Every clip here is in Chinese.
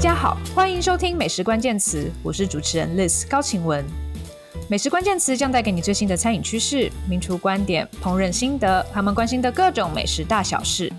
大家好，欢迎收听美食关键词，我是主持人 Liz 高晴雯。美食关键词将带给你最新的餐饮趋势、名厨观点、烹饪心得，他们关心的各种美食大小事。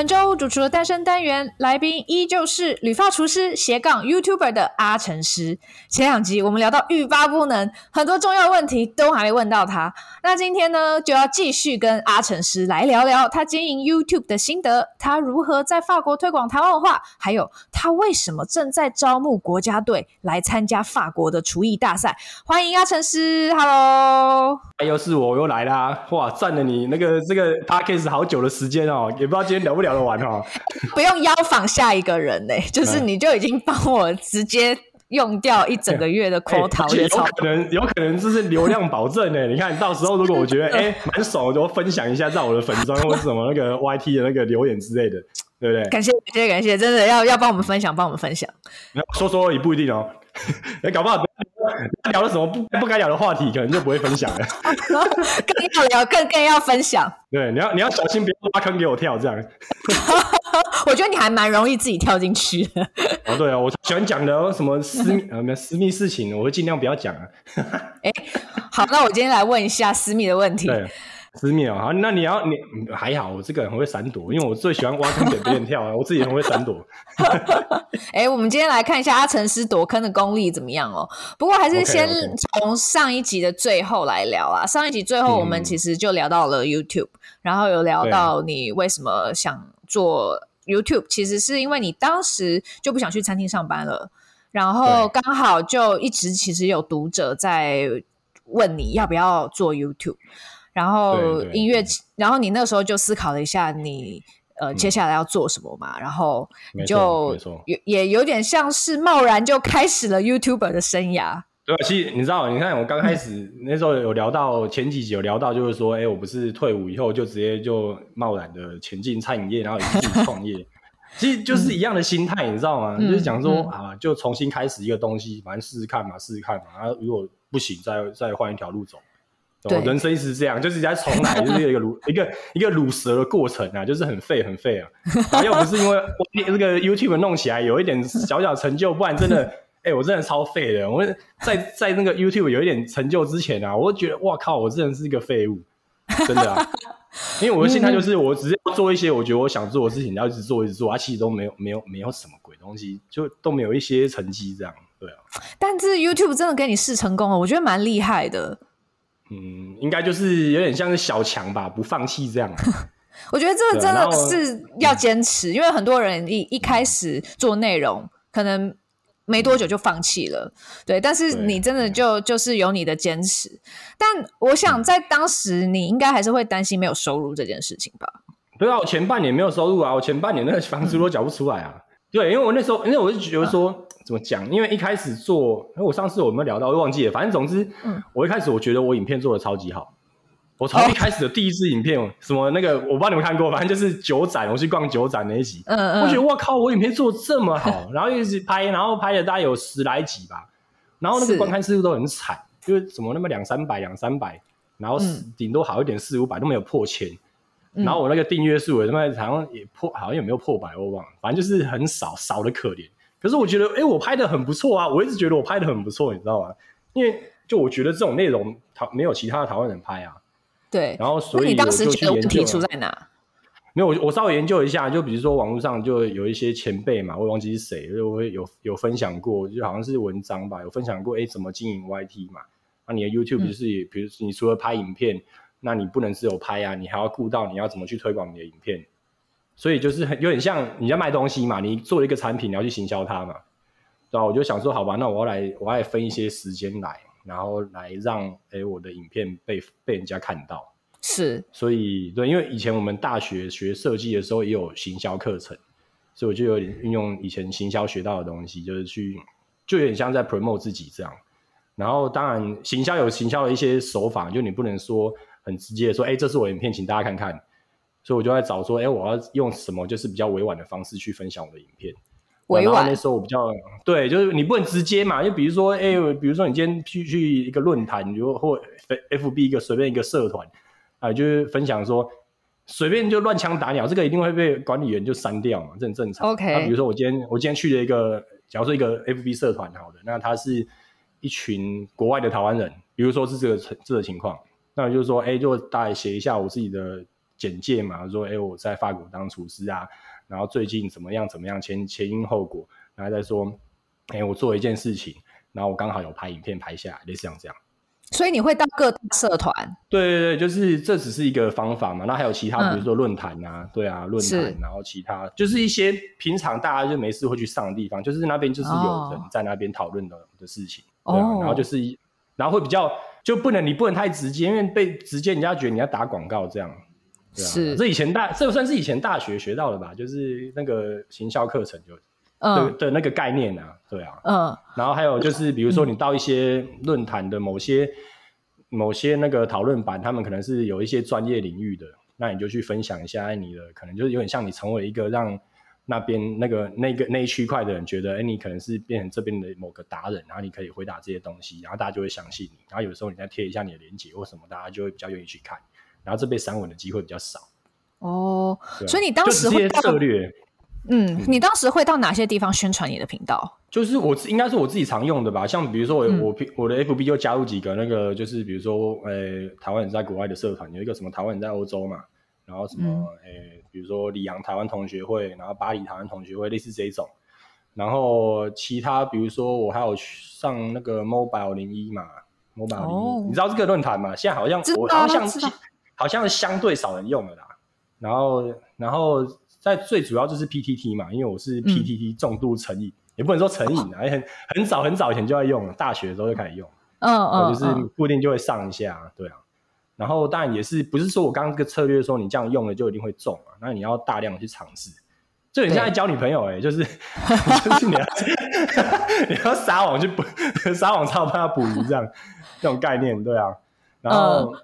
本周主厨的诞生单元，来宾依旧是理发厨师斜杠 YouTuber 的阿成师。前两集我们聊到欲罢不能，很多重要问题都还没问到他。那今天呢，就要继续跟阿成师来聊聊他经营 YouTube 的心得，他如何在法国推广台湾文化，还有他为什么正在招募国家队来参加法国的厨艺大赛。欢迎阿成师，Hello！哎又是我又来啦！哇，占了你那个这个 Podcast 好久的时间哦，也不知道今天聊不聊得完哦。不用邀访下一个人呢，就是你就已经帮我直接用掉一整个月的 quota，欸、有可能有可能这是流量保证呢。你看到时候如果我觉得哎蛮爽，我就分享一下在我的粉砖或者什么那个 YT 的那个留言之类的，对不对？感谢感谢感谢，真的要要帮我们分享，帮我们分享。说说也不一定哦，哎，搞不好。聊了什么不不该聊的话题，可能就不会分享了。更要聊，更更要分享。对，你要你要小心，别挖坑给我跳。这样，我觉得你还蛮容易自己跳进去的。哦，对啊，我喜欢讲的什么私密呃私密事情，我会尽量不要讲啊。哎，好，那我今天来问一下私密的问题。对。私密哦，好，那你要你还好，我这个人很会闪躲，因为我最喜欢挖坑给别人跳啊，我自己很会闪躲。哎、欸，我们今天来看一下阿成师躲坑的功力怎么样哦。不过还是先从上一集的最后来聊啊。Okay, okay. 上一集最后我们其实就聊到了 YouTube，、嗯、然后有聊到你为什么想做 YouTube，其实是因为你当时就不想去餐厅上班了，然后刚好就一直其实有读者在问你要不要做 YouTube。然后音乐，然后你那时候就思考了一下你，呃接下来要做什么嘛？嗯、然后你就也也有点像是贸然就开始了 YouTuber 的生涯。对，其实你知道，你看我刚开始、嗯、那时候有聊到前几集有聊到，就是说，哎，我不是退伍以后就直接就贸然的前进餐饮业，然后自己创业，其实就是一样的心态，嗯、你知道吗？嗯、就是讲说、嗯、啊，就重新开始一个东西，反正试试看嘛，试试看嘛，然后如果不行，再再换一条路走。对，人生是这样，就是在重来，就是一个卤 一个一个卤蛇的过程啊，就是很废很废啊。然后又不是因为我这个 YouTube 弄起来有一点小小成就，不然真的，哎、欸，我真的超废的。我在在那个 YouTube 有一点成就之前啊，我就觉得哇靠，我真的是一个废物，真的啊。因为我的心态就是，我只是要做一些我觉得我想做的事情，然后一直做一直做，啊，其实都没有没有没有什么鬼东西，就都没有一些成绩这样，对啊。但是 YouTube 真的给你试成功了，我觉得蛮厉害的。嗯，应该就是有点像是小强吧，不放弃这样。我觉得这个真的是要坚持，因为很多人一一开始做内容，可能没多久就放弃了。对，但是你真的就就是有你的坚持。但我想在当时，你应该还是会担心没有收入这件事情吧？对啊，我前半年没有收入啊，我前半年那个房租都缴不出来啊。对，因为我那时候，因为我就觉得说。啊怎么讲？因为一开始做，我上次我们聊到，我忘记了。反正总之，嗯，我一开始我觉得我影片做的超级好。我从一开始的第一支影片，哦、什么那个，我不知道你们看过，反正就是酒展，我去逛酒展那一集。嗯嗯。我觉得我靠，我影片做的这么好，然后一直拍，然后拍了大概有十来集吧。然后那个观看次数都很惨，就是怎么那么两三百、两三百，然后顶多好一点四五百都没有破千。嗯、然后我那个订阅数，他妈好像也破，好像也没有破百，我忘了。反正就是很少，少的可怜。可是我觉得，哎、欸，我拍的很不错啊！我一直觉得我拍的很不错，你知道吗？因为就我觉得这种内容，台没有其他的台湾人拍啊。对。然后，所以我就去研究。出在哪？没有，我我稍微研究一下，就比如说网络上就有一些前辈嘛，我忘记是谁，就我有有分享过，就好像是文章吧，有分享过，哎、欸，怎么经营 YT 嘛？那、啊、你的 YouTube 就是，也、嗯，比如你除了拍影片，那你不能只有拍啊，你还要顾到你要怎么去推广你的影片。所以就是很有点像你在卖东西嘛，你做了一个产品，你要去行销它嘛，对吧？我就想说，好吧，那我要来，我要来分一些时间来，然后来让诶、欸、我的影片被被人家看到。是，所以对，因为以前我们大学学设计的时候也有行销课程，所以我就有点运用以前行销学到的东西，就是去就有点像在 promote 自己这样。然后当然行销有行销的一些手法，就你不能说很直接的说，哎、欸，这是我影片，请大家看看。所以我就在找说，哎、欸，我要用什么就是比较委婉的方式去分享我的影片。委婉。那时候我比较对，就是你不能直接嘛，就比如说，哎、欸，比如说你今天去去一个论坛，你就或 F B 一个随便一个社团啊、呃，就是分享说随便就乱枪打鸟，这个一定会被管理员就删掉嘛，这很正常。OK，那比如说我今天我今天去了一个，假如说一个 FB 社团，好的，那他是一群国外的台湾人，比如说是这个这个情况，那就是说，哎，就大概写一下我自己的简介嘛，说，哎，我在法国当厨师啊，然后最近怎么样怎么样，前前因后果，然后再说，哎，我做一件事情，然后我刚好有拍影片拍下来，类似像这样。所以你会到各大社团？对对对，就是这只是一个方法嘛。那还有其他，比如说论坛啊，嗯、对啊，论坛，然后其他就是一些平常大家就没事会去上的地方，就是那边就是有人在那边讨论的、哦、的事情。对、啊、然后就是，然后会比较就不能你不能太直接，因为被直接人家觉得你要打广告这样。对啊、是，这以前大这算是以前大学学到的吧？就是那个行销课程就。的的那个概念啊，对啊，嗯，然后还有就是，比如说你到一些论坛的某些、嗯、某些那个讨论版，他们可能是有一些专业领域的，那你就去分享一下你的，可能就是有点像你成为一个让那边那个那个那一区块的人觉得，哎，你可能是变成这边的某个达人，然后你可以回答这些东西，然后大家就会相信你，然后有时候你再贴一下你的连接或什么，大家就会比较愿意去看，然后这被删文的机会比较少。哦，啊、所以你当时会策略。嗯，你当时会到哪些地方宣传你的频道？就是我应该是我自己常用的吧，像比如说我、嗯、我我的 FB 就加入几个那个，就是比如说诶、欸，台湾人在国外的社团，有一个什么台湾人在欧洲嘛，然后什么诶、嗯欸，比如说里昂台湾同学会，然后巴黎台湾同学会，类似这种。然后其他比如说我还有上那个 Mobile 零一嘛，Mobile 零一、哦，你知道这个论坛吗？现在好像我好像好像是相对少人用了啦。然后然后。在最主要就是 PTT 嘛，因为我是 PTT 重度成瘾、嗯，也不能说成瘾啊，也很很早很早以前就在用了，大学的时候就开始用，嗯嗯，就是固定就会上一下，对啊。然后当然也是不是说我刚刚这个策略说你这样用了就一定会中啊，那你要大量的去尝试。就你现在交女朋友哎、欸，就是 就是你要 你要撒网去捕撒网，才有办法捕鱼这样这种概念，对啊。然后、嗯、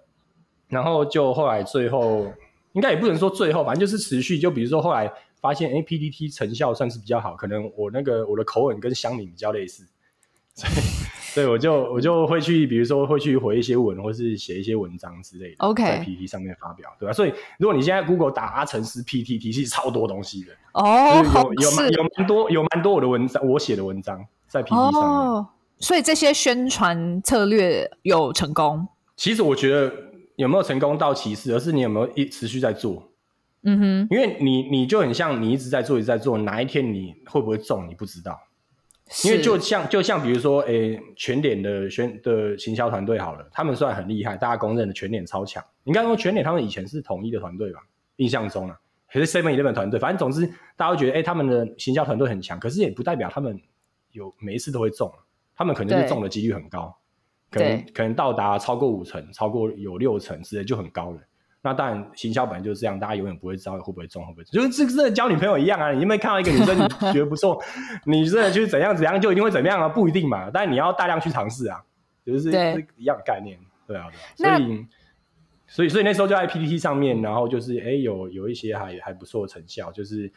然后就后来最后。应该也不能说最后，反正就是持续。就比如说后来发现，哎，PTT 成效算是比较好，可能我那个我的口吻跟乡民比较类似，所以所以我就我就会去，比如说会去回一些文，或是写一些文章之类的，OK，在 PPT 上面发表，对吧？所以如果你现在 Google 打阿成师 PTT，其实超多东西的哦，有有蛮有蛮多有蛮多我的文章，我写的文章在 PPT 上面。哦，所以这些宣传策略有成功？其实我觉得。有没有成功到其次，而是你有没有一持续在做？嗯哼，因为你你就很像你一直在做，一直在做，哪一天你会不会中，你不知道。因为就像就像比如说，诶、欸，全脸的宣的行销团队好了，他们算很厉害，大家公认的全脸超强。你刚说全脸他们以前是统一的团队吧？印象中啊，还是 Seven Eleven 团队，反正总之大家会觉得，诶、欸，他们的行销团队很强，可是也不代表他们有每一次都会中，他们可能是中的几率很高。可能可能到达超过五成，超过有六成之类就很高了。那当然，行销本来就是这样，大家永远不会知道会不会中，会不会中。就是这个交女朋友一样啊，你有没有看到一个女生你觉得不错，你真的去怎样怎样就一定会怎么样啊？不一定嘛。但你要大量去尝试啊，就是是一样的概念，对啊。对所以所以所以那时候就在 PPT 上面，然后就是哎、欸、有有一些还还不错的成效，就是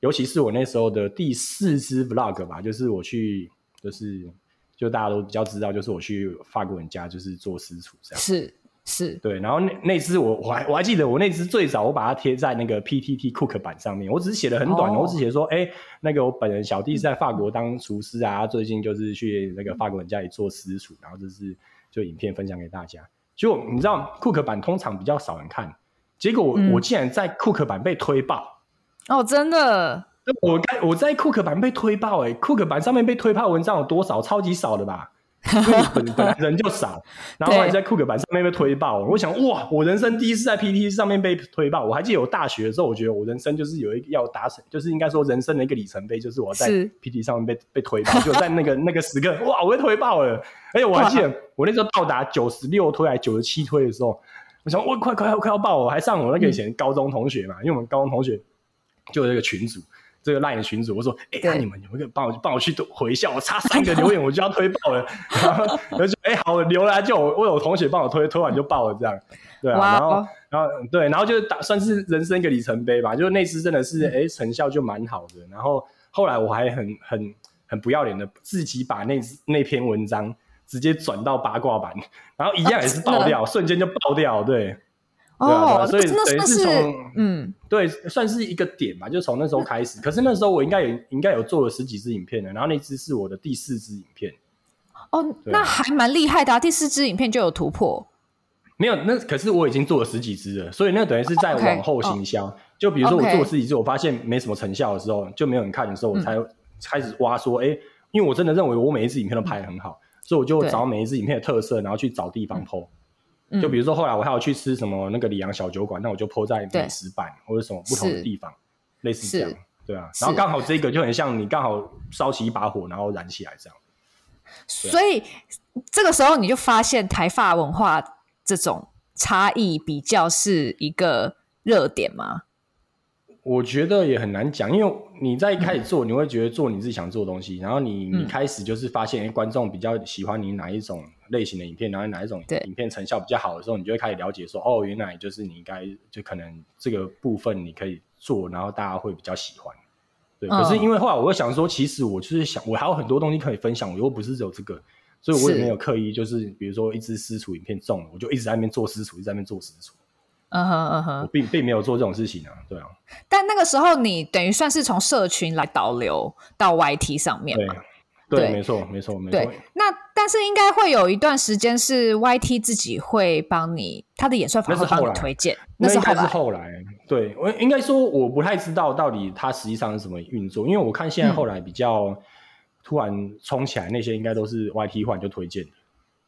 尤其是我那时候的第四支 Vlog 吧，就是我去就是。就大家都比较知道，就是我去法国人家，就是做私厨这样。是是，对。然后那那只我我还我还记得，我那只最早我把它贴在那个 PTT Cook 版上面，我只是写的很短，哦、我只写说，哎、欸，那个我本人小弟是在法国当厨师啊，最近就是去那个法国人家里做私厨，然后就是就影片分享给大家。就你知道 Cook 版通常比较少人看，结果我、嗯、我竟然在 Cook 版被推爆。哦，真的。我该我在库克版被推爆哎、欸，库克版上面被推爆文章有多少？超级少的吧，因为本本来人就少，然后还在库克版上面被推爆。我想哇，我人生第一次在 PTT 上面被推爆。我还记得我大学的时候，我觉得我人生就是有一个要达成，就是应该说人生的一个里程碑，就是我在 PTT 上面被被推爆，就在那个 那个时刻，哇，我被推爆了。而且我还记得我那时候到达九十六推还九十七推的时候，我想我快快快要爆，我还上我那个以前高中同学嘛，嗯、因为我们高中同学就有一个群组。这个 LINE 群组，我说：“哎、欸，那你们有没有帮我帮我去回一下？我差 三个留言我就要推爆了。”然后就说：“哎、欸，好，留了就我我有同学帮我推，推完就爆了，这样对啊。”然后然后对，然后就打算是人生一个里程碑吧。就是那次真的是哎、欸，成效就蛮好的。然后后来我还很很很不要脸的自己把那那篇文章直接转到八卦版，然后一样也是爆掉，啊、瞬间就爆掉。对，对啊，对啊，所以那等于是从嗯，对，算是一个点吧，就从那时候开始。可是那时候我应该有应该有做了十几支影片的，然后那支是我的第四支影片。哦，那还蛮厉害的啊！第四支影片就有突破。没有，那可是我已经做了十几支了，所以那等于是在往后行销。Okay. 就比如说我做了十几支，我发现没什么成效的时候，就没有人看的时候，我才开始挖说，哎、嗯，因为我真的认为我每一支影片都拍的很好，所以我就找每一支影片的特色，然后去找地方就比如说后来我还要去吃什么那个里昂小酒馆，那我就 po 在美食版或者什么不同的地方，类似这样，对啊。然后刚好这个就很像你刚好烧起一把火，然后燃起来这样。所以这个时候你就发现台发文化这种差异比较是一个热点吗？我觉得也很难讲，因为你在一开始做，你会觉得做你自己想做的东西，然后你你开始就是发现，哎，观众比较喜欢你哪一种类型的影片，然后哪一种影片成效比较好的时候，你就会开始了解说，哦，原来就是你应该就可能这个部分你可以做，然后大家会比较喜欢。对，可是因为后来我又想说，其实我就是想，我还有很多东西可以分享，我又不是只有这个，所以我也没有刻意就是，比如说一支私厨影片中了，我就一直在那边做私厨，一直在那边做私厨。嗯哼嗯哼，我并并没有做这种事情啊，对啊。但那个时候你等于算是从社群来导流到 YT 上面嘛？对，对，没错，没错，没错。对，那但是应该会有一段时间是 YT 自己会帮你，他的演算法会帮你推荐。那是后来，后来。对，我应该说我不太知道到底它实际上是怎么运作，因为我看现在后来比较突然冲起来那些，应该都是 YT 换就推荐的。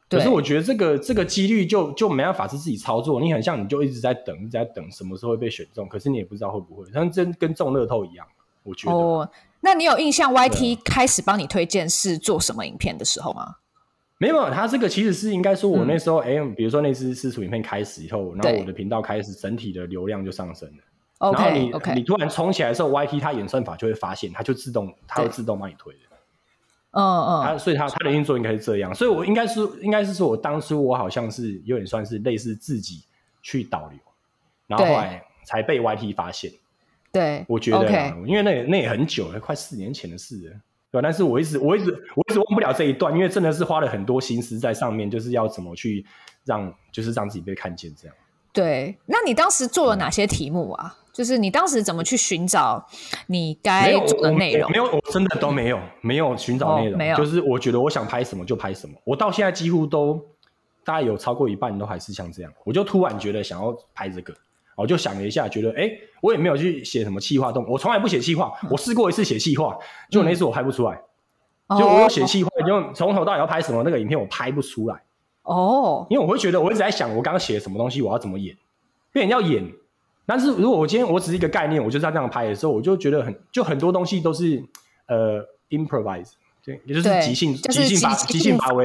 可是我觉得这个这个几率就就没办法是自己操作，你很像你就一直在等，一直在等什么时候会被选中，可是你也不知道会不会，像真跟中乐透一样。我觉得。哦，那你有印象 YT 开始帮你推荐是做什么影片的时候吗？没有，他这个其实是应该说，我那时候哎、嗯，比如说那支私厨影片开始以后，然后我的频道开始整体的流量就上升了。然后你.你突然冲起来的时候，YT 它演算法就会发现，它就自动它会自动帮你推的。嗯嗯，他所以他他的运作应该是这样，所以我应该是应该是说，我当初我好像是有点算是类似自己去导流，然后后来才被 YT 发现。对，我觉得.因为那也那也很久了，快四年前的事了，对吧？但是我一直我一直我一直忘不了这一段，因为真的是花了很多心思在上面，就是要怎么去让就是让自己被看见这样。对，那你当时做了哪些题目啊？嗯就是你当时怎么去寻找你该做的内容？没有，我真的都没有，没有寻找内容，哦，没有。就是我觉得我想拍什么就拍什么。我到现在几乎都大概有超过一半都还是像这样。我就突然觉得想要拍这个，我就想了一下，觉得哎，我也没有去写什么企划动，我从来不写企划。我试过一次写企划，就那次我拍不出来。嗯、就我有写企划，就从头到尾要拍什么那个影片，我拍不出来。哦，因为我会觉得我一直在想，我刚刚写什么东西，我要怎么演，因为你要演。但是如果我今天我只是一个概念，我就是要这样拍的时候，我就觉得很就很多东西都是呃 improvise，对，也就是即兴即兴发即兴发挥，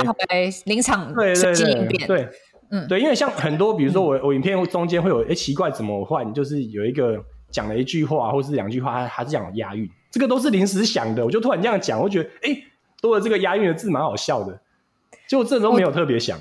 临场对对对对，嗯。对，因为像很多比如说我我影片中间会有哎、欸、奇怪怎么换，就是有一个讲了一句话或是两句话，还是讲押韵，这个都是临时想的，我就突然这样讲，我觉得哎、欸、多了这个押韵的字蛮好笑的，就这都没有特别想。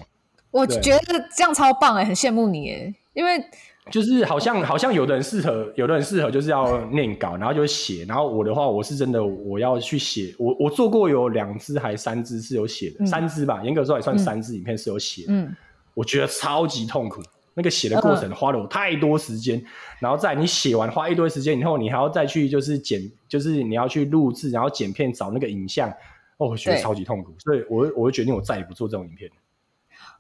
我，我觉得这样超棒哎，很羡慕你哎，因为。就是好像好像有的人适合，有的人适合就是要念稿，然后就写。然后我的话，我是真的我要去写。我我做过有两支还三支是有写的，嗯、三支吧，严格说也算三支影片是有写的。嗯，我觉得超级痛苦，那个写的过程花了我太多时间。嗯、然后在你写完花一堆时间以后，你还要再去就是剪，就是你要去录制，然后剪片找那个影像。哦，我觉得超级痛苦，所以我我就决定我再也不做这种影片。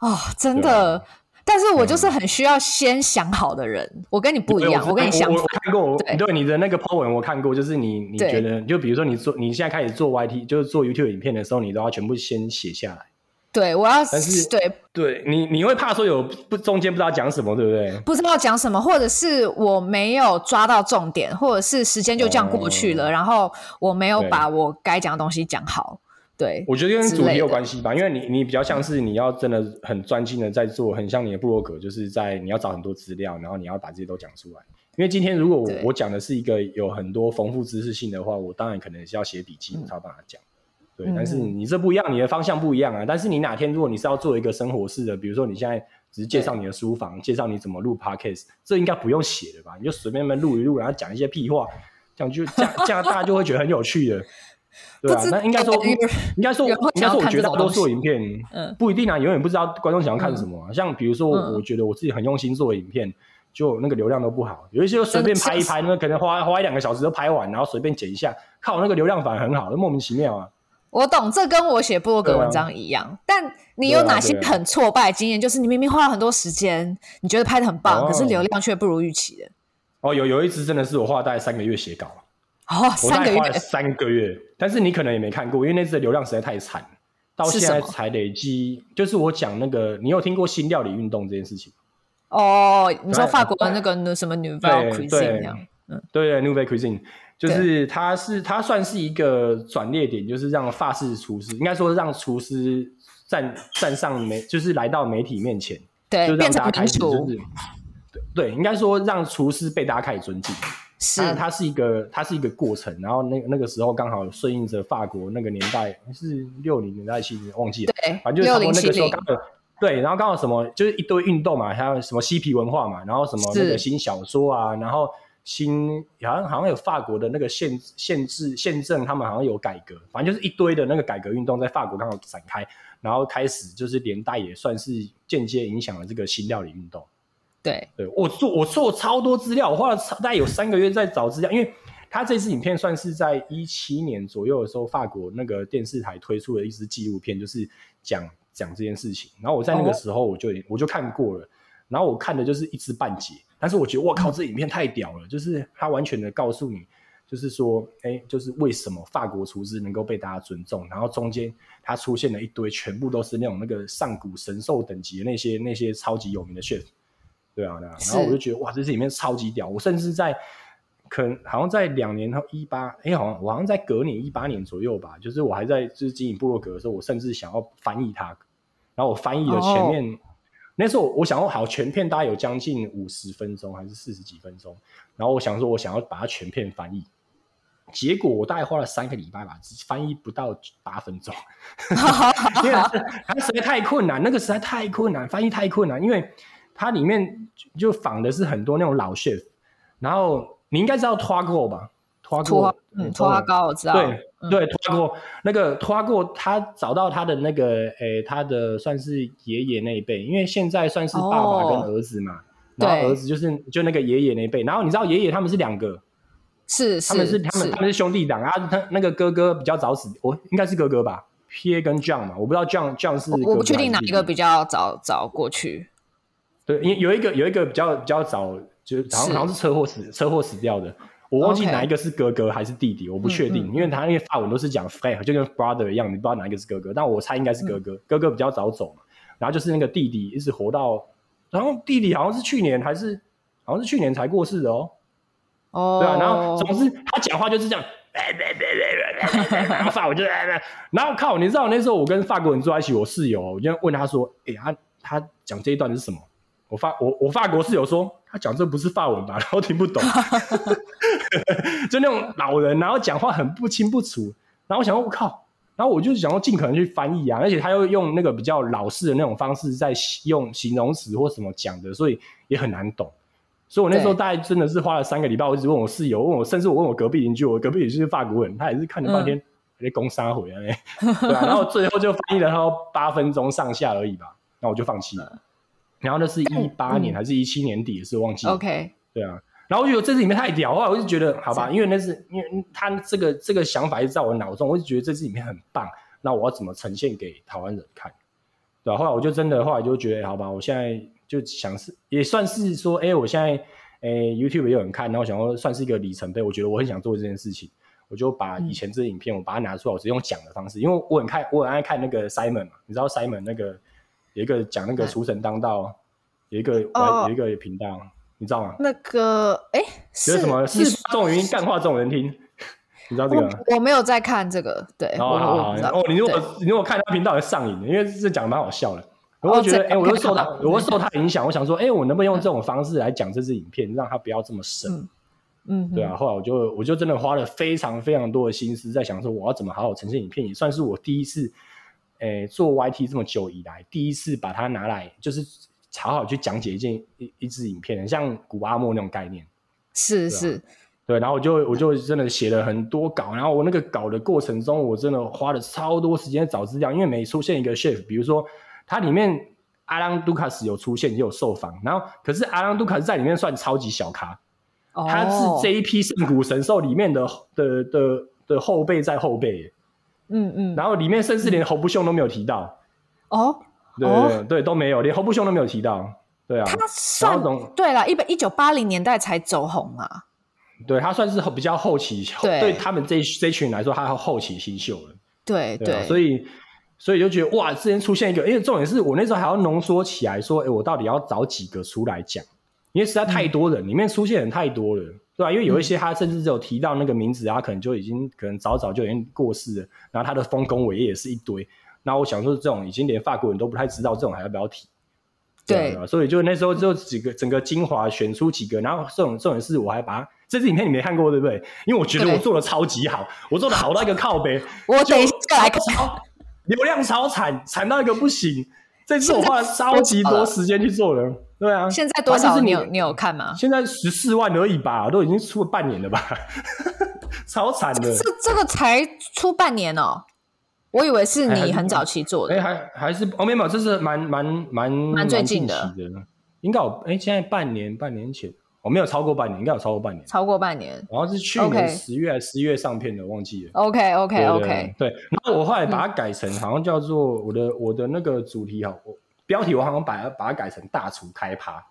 哦，真的。但是我就是很需要先想好的人，嗯、我跟你不一样，我，我跟你想法。我，我看过，对，对你的那个 po 文我看过，就是你你觉得，就比如说你做你现在开始做 YT，就是做 YouTube 影片的时候，你都要全部先写下来。对，我要，但是对对，你你会怕说有不中间不知道讲什么，对不对？不知道讲什么，或者是我没有抓到重点，或者是时间就这样过去了，哦、然后我没有把我该讲的东西讲好。对，我觉得跟主题有关系吧，因为你你比较像是你要真的很专心的在做，很像你的部落格，就是在你要找很多资料，然后你要把这些都讲出来。因为今天如果我我讲的是一个有很多丰富知识性的话，我当然可能是要写笔记我才有办法讲。对、嗯，但是你这不一样，你的方向不一样啊。但是你哪天如果你是要做一个生活式的，比如说你现在只是介绍你的书房，介绍你怎么录 Podcast，这应该不用写的吧？你就随便那录一录，然后讲一些屁话，这样就这样这样大家就会觉得很有趣的。对啊，那应该说，应该说，应该说，我觉得大多数影片，嗯，不一定啊，永远不知道观众想要看什么、啊嗯。像比如说，我觉得我自己很用心做的影片，就那个流量都不好。有一些就随便拍一拍，那可能花花一两个小时就拍完，然后随便剪一下，靠那个流量反而很好，莫名其妙啊。我懂，这跟我写部落格文章一样。啊、但你有哪些很挫败的经验？就是你明明花了很多时间，你觉得拍的很棒，哦、可是流量却不如预期的。哦，有有一支真的是我花了大概三个月写稿。哦，三个月，三个月。但是你可能也没看过，因为那次的流量实在太惨，到现在才累积。是就是我讲那个，你有听过新料理运动这件事情？哦，你说法国的那个什么 Nouvelle Cuisine？嗯，对对，Nouvelle Cuisine。就是它是它算是一个转捩点，就是让法式厨师应该说让厨师站站上媒，就是来到媒体面前，对，就让大家开始就是对对，应该说让厨师被大家开始尊敬。是，它是一个它是一个过程，然后那那个时候刚好顺应着法国那个年代是六零年代七零忘记了，对，反正就是他们那个时候刚好对，然后刚好什么就是一堆运动嘛，还有什么嬉皮文化嘛，然后什么那个新小说啊，然后。新好像好像有法国的那个宪宪制宪政，他们好像有改革，反正就是一堆的那个改革运动在法国刚好展开，然后开始就是连带也算是间接影响了这个新料理运动。对，对我做我做超多资料，我花了大概有三个月在找资料，因为他这支影片算是在一七年左右的时候，法国那个电视台推出的一支纪录片，就是讲讲这件事情。然后我在那个时候我就、哦、我就看过了，然后我看的就是一知半解。但是我觉得，我靠，这影片太屌了！就是他完全的告诉你，就是说，哎，就是为什么法国厨师能够被大家尊重，然后中间他出现了一堆，全部都是那种那个上古神兽等级的那些那些超级有名的 chef，对啊，然后我就觉得，哇，这是里面超级屌！我甚至在可能好像在两年后一八，哎，好像我好像在隔年一八年左右吧，就是我还在就是经营部落格的时候，我甚至想要翻译它，然后我翻译了前面。哦那时候我想要，好，全片大概有将近五十分钟还是四十几分钟，然后我想说，我想要把它全片翻译，结果我大概花了三个礼拜吧，只翻译不到八分钟，因为它实在太困难，那个实在太困难，翻译太困难，因为它里面就仿的是很多那种老 chef，然后你应该知道拖过吧？拖过，嗯，拖花糕我知道，对。对，拖过那个拖过，他找到他的那个，诶，他的算是爷爷那一辈，因为现在算是爸爸跟儿子嘛，然后儿子就是就那个爷爷那一辈，然后你知道爷爷他们是两个，是他们是他们他们是兄弟党啊，他那个哥哥比较早死，我应该是哥哥吧，Pierre 跟 John 嘛，我不知道 John John 是，我不确定哪一个比较早早过去，对，因为有一个有一个比较比较早，就好像好像是车祸死车祸死掉的。我忘记哪一个是哥哥还是弟弟，我不确定，因为他那个法文都是讲 frère，就跟 brother 一样，你不知道哪一个是哥哥，但我猜应该是哥哥，哥哥比较早走嘛，然后就是那个弟弟一直活到，然后弟弟好像是去年还是好像是去年才过世的哦，哦，对啊，然后总之他讲话就是这样，然后法文就，然后靠，你知道那时候我跟法国人住在一起，我室友，我就问他说，哎，他他讲这一段是什么？我法我我法国室友说。他讲这不是法文吧？然后听不懂，就那种老人，然后讲话很不清不楚。然后我想说，我靠！然后我就想要尽可能去翻译啊，而且他又用那个比较老式的那种方式在用形容词或什么讲的，所以也很难懂。所以我那时候大概真的是花了三个礼拜，我一直问我室友，问我，甚至我问我隔壁邻居，我隔壁邻居是法国人，他也是看了半天，还在攻杀回来，对吧、啊？然后最后就翻译了他八分钟上下而已吧，那我就放弃了。然后那是一八年还是一七年底的事，忘记了。OK，对啊。然后我觉得这支影片太屌了，我就觉得好吧，因为那是因为他这个这个想法一直在我脑中，我就觉得这次影片很棒。那我要怎么呈现给台湾人看？对吧？后来我就真的后来就觉得好吧，我现在就想是也算是说，哎，我现在哎 YouTube 也有人看，然后想说算是一个里程碑。我觉得我很想做这件事情，我就把以前这支影片我把它拿出来，我直接用讲的方式，因为我很看我很爱看那个 Simon 嘛，你知道 Simon 那个。有一个讲那个厨神当道，有一个有一个频道，你知道吗？那个哎，是什么？是众人干话众人听，你知道这个？我没有在看这个，对。好好好，哦，你如果你如果看他频道会上瘾的，因为这讲的蛮好笑的。我会觉得，哎，我会受他，我会受他影响。我想说，哎，我能不能用这种方式来讲这支影片，让他不要这么神？嗯，对啊。后来我就我就真的花了非常非常多的心思在想说，我要怎么好好呈现影片，也算是我第一次。诶，做 YT 这么久以来，第一次把它拿来，就是好好去讲解一件一一支影片，像古阿莫那种概念，是是，对。然后我就我就真的写了很多稿，然后我那个稿的过程中，我真的花了超多时间找资料，因为每出现一个 chef，比如说它里面阿朗杜卡斯有出现，也有受访，然后可是阿朗杜卡斯在里面算超级小咖，哦、他是这一批上古神兽里面的的的的后辈在后辈，嗯嗯，然后里面甚至连侯不兄都没有提到，哦，对对对，对都没有，连侯不兄都没有提到，对啊，他算对了，一百一九八零年代才走红啊。对，他算是比较后期，对，对他们这这群人来说，他后起新秀了。对对，对，所以所以就觉得哇，之前出现一个，因为重点是我那时候还要浓缩起来说，哎，我到底要找几个出来讲？因为实在太多人，嗯、里面出现人太多了，对吧？因为有一些他甚至只有提到那个名字，他可能就已经可能早早就已经过世了，然后他的丰功伟业也是一堆。那我想说，这种已经连法国人都不太知道，这种还要不要提？对，对，所以就那时候就几个整个精华选出几个，然后这种这种事我还把它这支影片你没看过对不对？因为我觉得我做的超级好，我做的好到一个靠背，我等一下来看，流量超惨，惨到一个不行。这次我花了超级多时间去做了，对啊。现在多少？你有你有看吗？现在十四万而已吧，都已经出了半年了吧，超惨的。这这个才出半年哦。我以为是你很早期做的，哎，还还是哦，没有，这是蛮蛮蛮蛮最近的，应该有哎，现在半年半年前，我没有超过半年，应该有超过半年，超过半年，然后是去年十月还是十一月上片的，忘记了。OK OK OK，对，然后我后来把它改成好像叫做我的我的那个主题哈，标题我好像把它把它改成大厨开趴。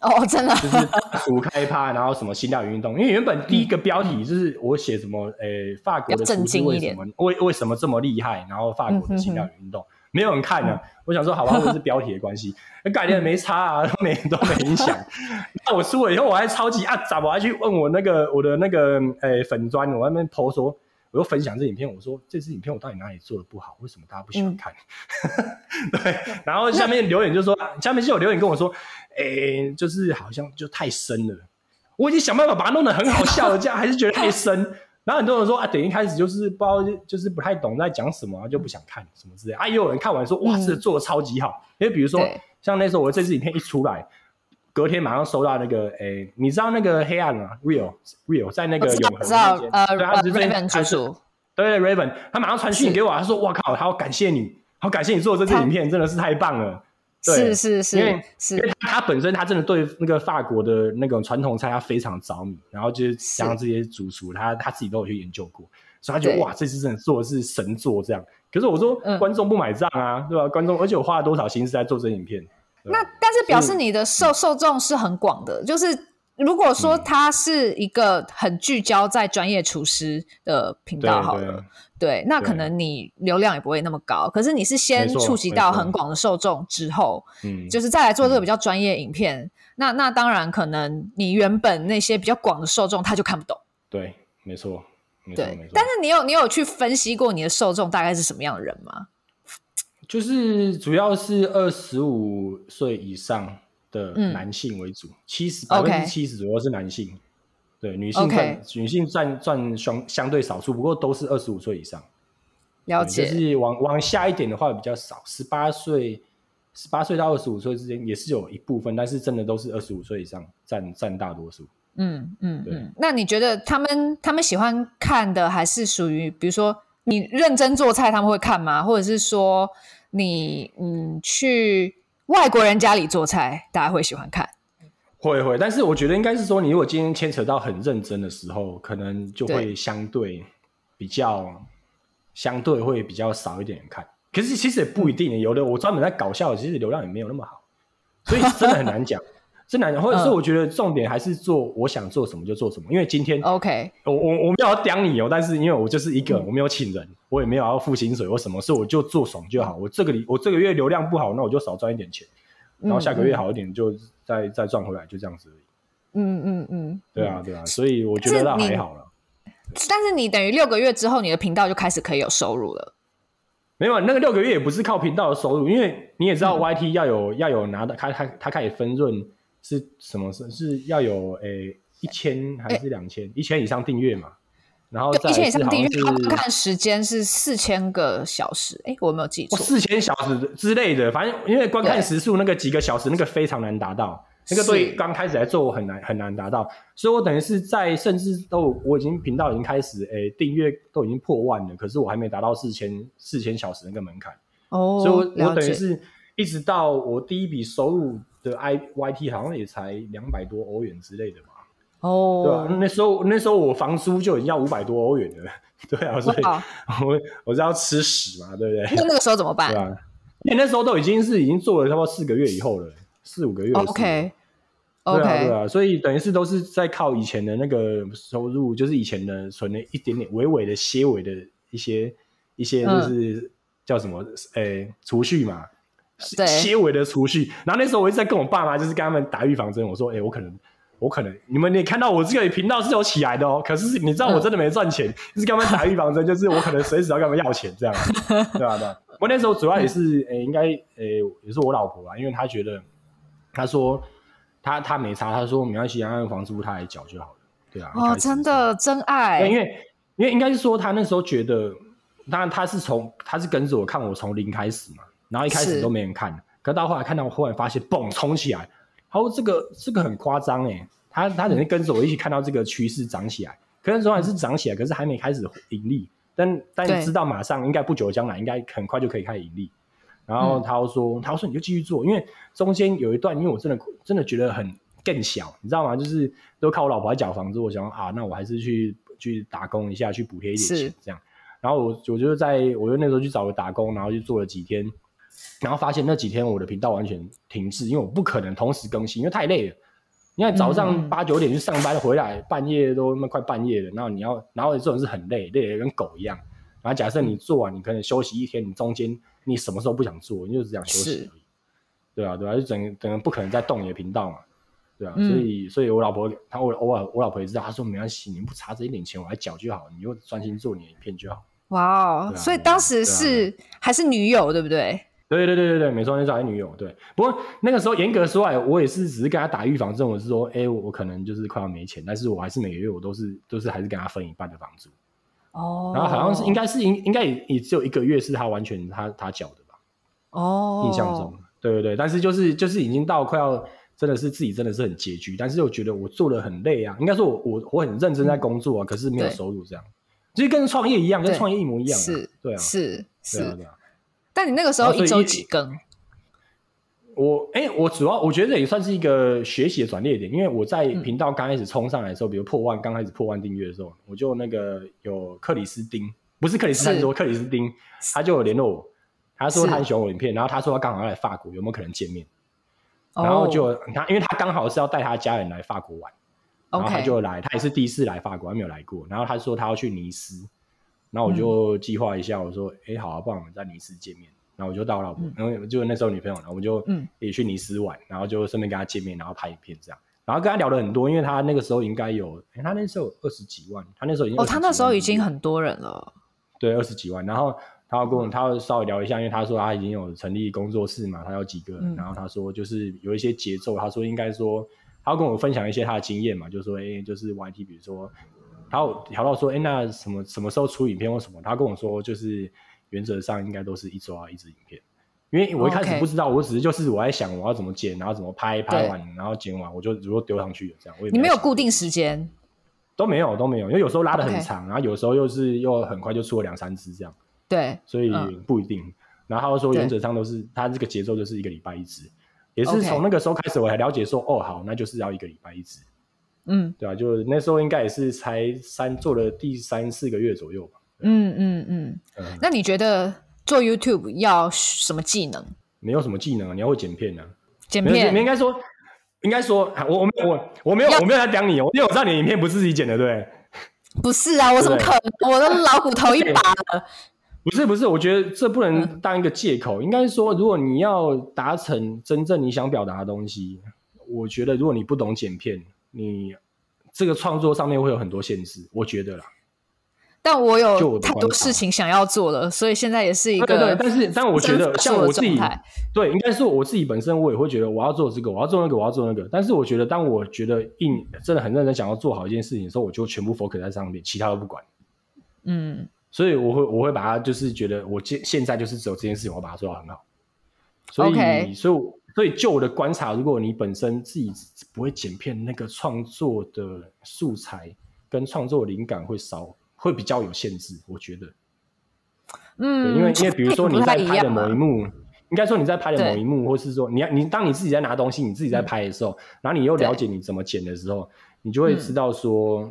哦，真的，就是大厨开趴，然后什么新料运动，因为原本第一个标题就是我写什么，诶、欸，法国的厨师为什么为为什么这么厉害，然后法国的新料运动，没有人看呢。我想说，好吧，我是标题的关系，改的没差啊，都没都没影响。那我输了以后，我还超级啊，咋我还去问我那个我的那个诶、欸、粉专，我那边 po 说。我又分享这影片，我说这支影片我到底哪里做的不好？为什么大家不喜欢看？嗯、对，然后下面留言就说，下面就有留言跟我说，诶、欸，就是好像就太深了。我已经想办法把它弄得很好笑了，这样还是觉得太深。然后很多人说啊，等一开始就是不知道，就是不太懂在讲什么，就不想看什么之类。啊，也有人看完说，哇，这做的超级好。因为比如说，像那时候我这支影片一出来。隔天马上收到那个，诶、欸，你知道那个黑暗啊？Real Real 在那个永恒空间，呃，对，他是 Raven 直属，对对，Raven，他马上传讯给我，他说，哇靠，他好感谢你，好感谢你做的这支影片，真的是太棒了。对，是是是，因为是因为他本身他真的对那个法国的那种传统菜他非常着迷，然后就是像这些主厨，他他自己都有去研究过，所以他觉得哇，这次真的做的是神作这样。可是我说，观众不买账啊，对吧？观众，而且我花了多少心思在做这影片。那但是表示你的受受众是很广的，嗯、就是如果说它是一个很聚焦在专业厨师的频道好了，对，对，那可能你流量也不会那么高。可是你是先触及到很广的受众之后，嗯，就是再来做这个比较专业影片，嗯、那那当然可能你原本那些比较广的受众他就看不懂。对，没错，对，但是你有你有去分析过你的受众大概是什么样的人吗？就是主要是二十五岁以上的男性为主，七十百分之七十左右是男性对，女性占.女性占占相相对少数，不过都是二十五岁以上。了解，就是往往下一点的话比较少，十八岁十八岁到二十五岁之间也是有一部分，但是真的都是二十五岁以上占占大多数。嗯嗯，对嗯。那你觉得他们他们喜欢看的还是属于，比如说你认真做菜他们会看吗？或者是说？你嗯，去外国人家里做菜，大家会喜欢看？会会，但是我觉得应该是说，你如果今天牵扯到很认真的时候，可能就会相对比较对相对会比较少一点人看。可是其实也不一定，有的我专门在搞笑，其实流量也没有那么好，所以真的很难讲。真难讲，或者是我觉得重点还是做我想做什么就做什么。因为今天，OK，我我我没有要刁你哦，但是因为我就是一个，我没有请人，我也没有要付薪水或什么，所以我就做爽就好。我这个里我这个月流量不好，那我就少赚一点钱，然后下个月好一点就再再赚回来，就这样子而已。嗯嗯嗯，对啊对啊，所以我觉得那还好了。但是你等于六个月之后，你的频道就开始可以有收入了。没有，那个六个月也不是靠频道的收入，因为你也知道，YT 要有要有拿到，他他他开始分润。是什么？是是要有诶一千还是两千？一千以上订阅嘛？然后再一千以上订阅，观看时间是四千个小时。哎，我有没有记错？四千小时之类的，反正因为观看时数那个几个小时，那个非常难达到。那个对刚开始来做，我很难很难达到。所以我等于是在甚至都我已经频道已经开始诶订阅都已经破万了，可是我还没达到四千四千小时那个门槛。哦，所以我我等于是。一直到我第一笔收入的 I Y T 好像也才两百多欧元之类的嘛。哦，对吧？那时候那时候我房租就已经要五百多欧元了，对啊，所以我我是要吃屎嘛，对不对？那那个时候怎么办？对啊，因为那时候都已经是已经做了差不多四个月以后了，四五个月。OK。对啊，对啊，所以等于是都是在靠以前的那个收入，就是以前的存了一点点微微的、些微的一些一些，就是叫什么，诶、嗯，储蓄嘛，对，些微的储蓄。然后那时候我一直在跟我爸妈，就是跟他们打预防针，我说，诶，我可能，我可能，你们也看到我这个频道是有起来的哦，可是你知道我真的没赚钱，嗯、就是跟他们打预防针，就是我可能随时要跟他们要钱这样，对吧？对啊？我那时候主要也是，诶，应该，诶，也是我老婆啊，因为她觉得，她说。她她没差，她说没关系，按房租她来缴就好了，对啊。哦，真的真爱。因为因为应该是说她那时候觉得，当然他是从他是跟着我看我从零开始嘛，然后一开始都没人看，可到后来看到我忽然发现，嘣冲起来，他说这个这个很夸张哎，他他等于跟着我一起看到这个趋势涨起来，可是还是涨起来，可是还没开始盈利，但但知道马上应该不久将来应该很快就可以开始盈利。然后他又说：“嗯、他说你就继续做，因为中间有一段，因为我真的真的觉得很更小，你知道吗？就是都靠我老婆在缴房子，我想啊，那我还是去去打工一下，去补贴一点钱这样。然后我我就在我就那时候去找个打工，然后就做了几天，然后发现那几天我的频道完全停滞，因为我不可能同时更新，因为太累了。你看早上八九点去上班，回来半夜都那快半夜了，然后你要然后这种是很累，累得跟狗一样。然后假设你做完，你可能休息一天，你中间。你什么时候不想做，你就只想休息而已，对啊，对啊，就整整个不可能再动你的频道嘛，对啊，嗯、所以所以我老婆，她我偶尔我老婆也知道，她说没关系，你不差这一点钱我来缴就好，你就专心做你的影片就好。哇哦，啊、所以当时是、啊、还是女友对不对？对对对对对，没错，那时候女友。对，不过那个时候严格说来，我也是只是跟他打预防针，我是说，哎，我可能就是快要没钱，但是我还是每个月我都是都是还是跟他分一半的房租。哦，然后好像是应该是应应该也也只有一个月是他完全他他缴的吧？哦，印象中，对对对，但是就是就是已经到快要真的是自己真的是很拮据，但是又觉得我做的很累啊，应该说我我我很认真在工作啊，嗯、可是没有收入这样，其实跟创业一样，跟创业一模一样，是，对啊，是是，对啊对啊。但你那个时候一周几更？我哎、欸，我主要我觉得这也算是一个学习的转捩点，因为我在频道刚开始冲上来的时候，嗯、比如破万，刚开始破万订阅的时候，我就那个有克里斯丁，不是克里斯汀说克里斯丁，他就有联络我，他说他很喜欢我影片，然后他说他刚好要来法国，有没有可能见面？然后就他，因为他刚好是要带他家人来法国玩，然后他就来，他也是第一次来法国，还没有来过，然后他说他要去尼斯，然后我就计划一下，我说哎、嗯欸，好啊，不然我们在尼斯见面。然后我就带我老婆，然后就那时候女朋友，然后我们就也去尼斯玩，然后就顺便跟她见面，然后拍影片这样。然后跟她聊了很多，因为她那个时候应该有，她那时候有二十几万，她那时候已经哦，他那时候已经很多人了，对，二十几万。然后她要跟我，她要稍微聊一下，因为她说她已经有成立工作室嘛，她有几个人，然后她说就是有一些节奏，她说应该说他要跟我分享一些他的经验嘛，就说哎，就是 YT，比如说他有聊到说哎，那什么什么时候出影片或什么，他跟我说就是。原则上应该都是一周啊，一支影片，因为我一开始不知道，我只是就是我在想我要怎么剪，然后怎么拍，拍完然后剪完我就如果丢上去了这样。你没有固定时间？都没有都没有，因为有时候拉的很长，然后有时候又是又很快就出了两三支这样。对，所以不一定。然后他说原则上都是他这个节奏就是一个礼拜一支，也是从那个时候开始我才了解说哦好，那就是要一个礼拜一支。嗯，对啊，就那时候应该也是才三做了第三四个月左右吧。嗯嗯嗯，那你觉得做 YouTube 要什么技能？没有什么技能啊，你要会剪片啊。剪片，你应该说，应该说，我我我我没有我没有在讲你，哦因为我知道你影片不是自己剪的，对？不是啊，我怎么可能？我都老骨头一把了。不是不是，我觉得这不能当一个借口。应该说，如果你要达成真正你想表达的东西，我觉得如果你不懂剪片，你这个创作上面会有很多限制。我觉得啦。但我有太多事情想要做了，所以现在也是一个。对，对对，但是但我觉得像我自己，对，应该是我自己本身，我也会觉得我要做这个，我要做那个，我要做那个。但是我觉得，当我觉得硬真的很认真想要做好一件事情的时候，我就全部 focus 在上面，其他都不管。嗯，所以我会我会把它就是觉得我现现在就是只有这件事情，我把它做到很好。所以 Okay. 所以所以就我的观察，如果你本身自己不会剪片，那个创作的素材跟创作灵感会少。会比较有限制，我觉得，嗯，因为因为比如说你在拍的某一幕，应该说你在拍的某一幕，或是说你要你当你自己在拿东西，你自己在拍的时候，嗯、然后你又了解你怎么剪的时候，你就会知道说，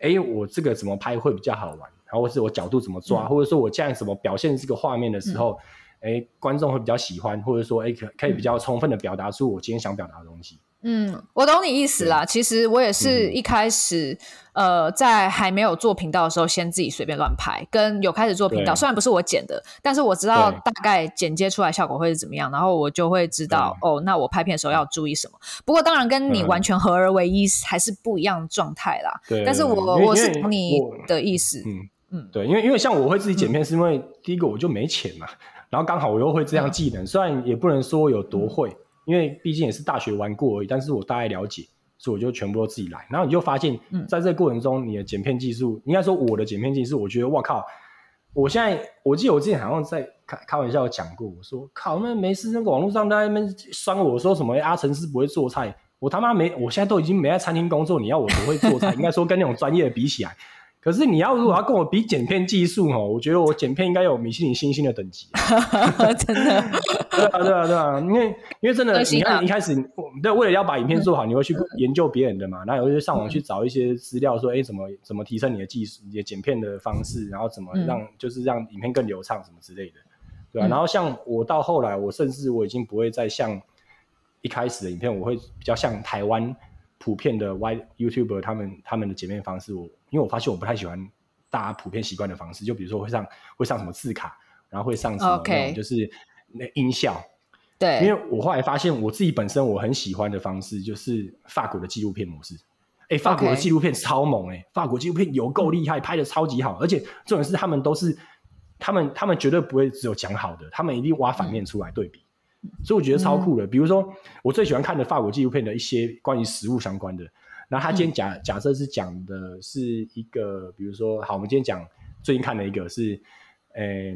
哎、嗯，我这个怎么拍会比较好玩，然后或是我角度怎么抓，嗯、或者说我这样怎么表现这个画面的时候，哎、嗯，观众会比较喜欢，或者说哎可可以比较充分的表达出我今天想表达的东西。嗯，我懂你意思啦。其实我也是一开始，嗯、呃，在还没有做频道的时候，先自己随便乱拍。跟有开始做频道，虽然不是我剪的，但是我知道大概剪接出来效果会是怎么样，然后我就会知道哦，那我拍片的时候要注意什么。不过当然跟你完全合而为一还是不一样的状态啦。对，但是我我是懂你的意思。嗯嗯，对，因为因为像我会自己剪片，是因为第一个我就没钱嘛，然后刚好我又会这样技能，嗯、虽然也不能说有多会。嗯因为毕竟也是大学玩过而已，但是我大概了解，所以我就全部都自己来。然后你就发现，在这个过程中，你的剪片技术，嗯、应该说我的剪片技术，我觉得，哇靠！我现在我记得我之前好像在开开玩笑讲过，我说靠，那没事，那个网络上在那边酸我说什么阿成是不会做菜，我他妈没，我现在都已经没在餐厅工作，你要我不会做菜，应该说跟那种专业的比起来。可是你要如果要跟我比剪片技术哦，我觉得我剪片应该有米其林星星的等级。真的？对啊对啊对啊，因为因为真的，你看一开始，对，为了要把影片做好，你会去研究别人的嘛，然后就上网去找一些资料，说哎怎么怎么提升你的技术，你的剪片的方式，然后怎么让就是让影片更流畅什么之类的，对啊。然后像我到后来，我甚至我已经不会再像一开始的影片，我会比较像台湾普遍的 Y YouTuber 他们他们的剪片方式，我。因为我发现我不太喜欢大家普遍习惯的方式，就比如说会上会上什么字卡，然后会上什么那种就是那音效。对，因为我后来发现我自己本身我很喜欢的方式就是法国的纪录片模式。哎，法国的纪录片超猛哎，法国纪录片有够厉害，拍的超级好，而且重点是他们都是他们他们绝对不会只有讲好的，他们一定挖反面出来对比，所以我觉得超酷的。比如说我最喜欢看的法国纪录片的一些关于食物相关的。那他今天假、嗯、假设是讲的是一个，比如说，好，我们今天讲最近看的一个是，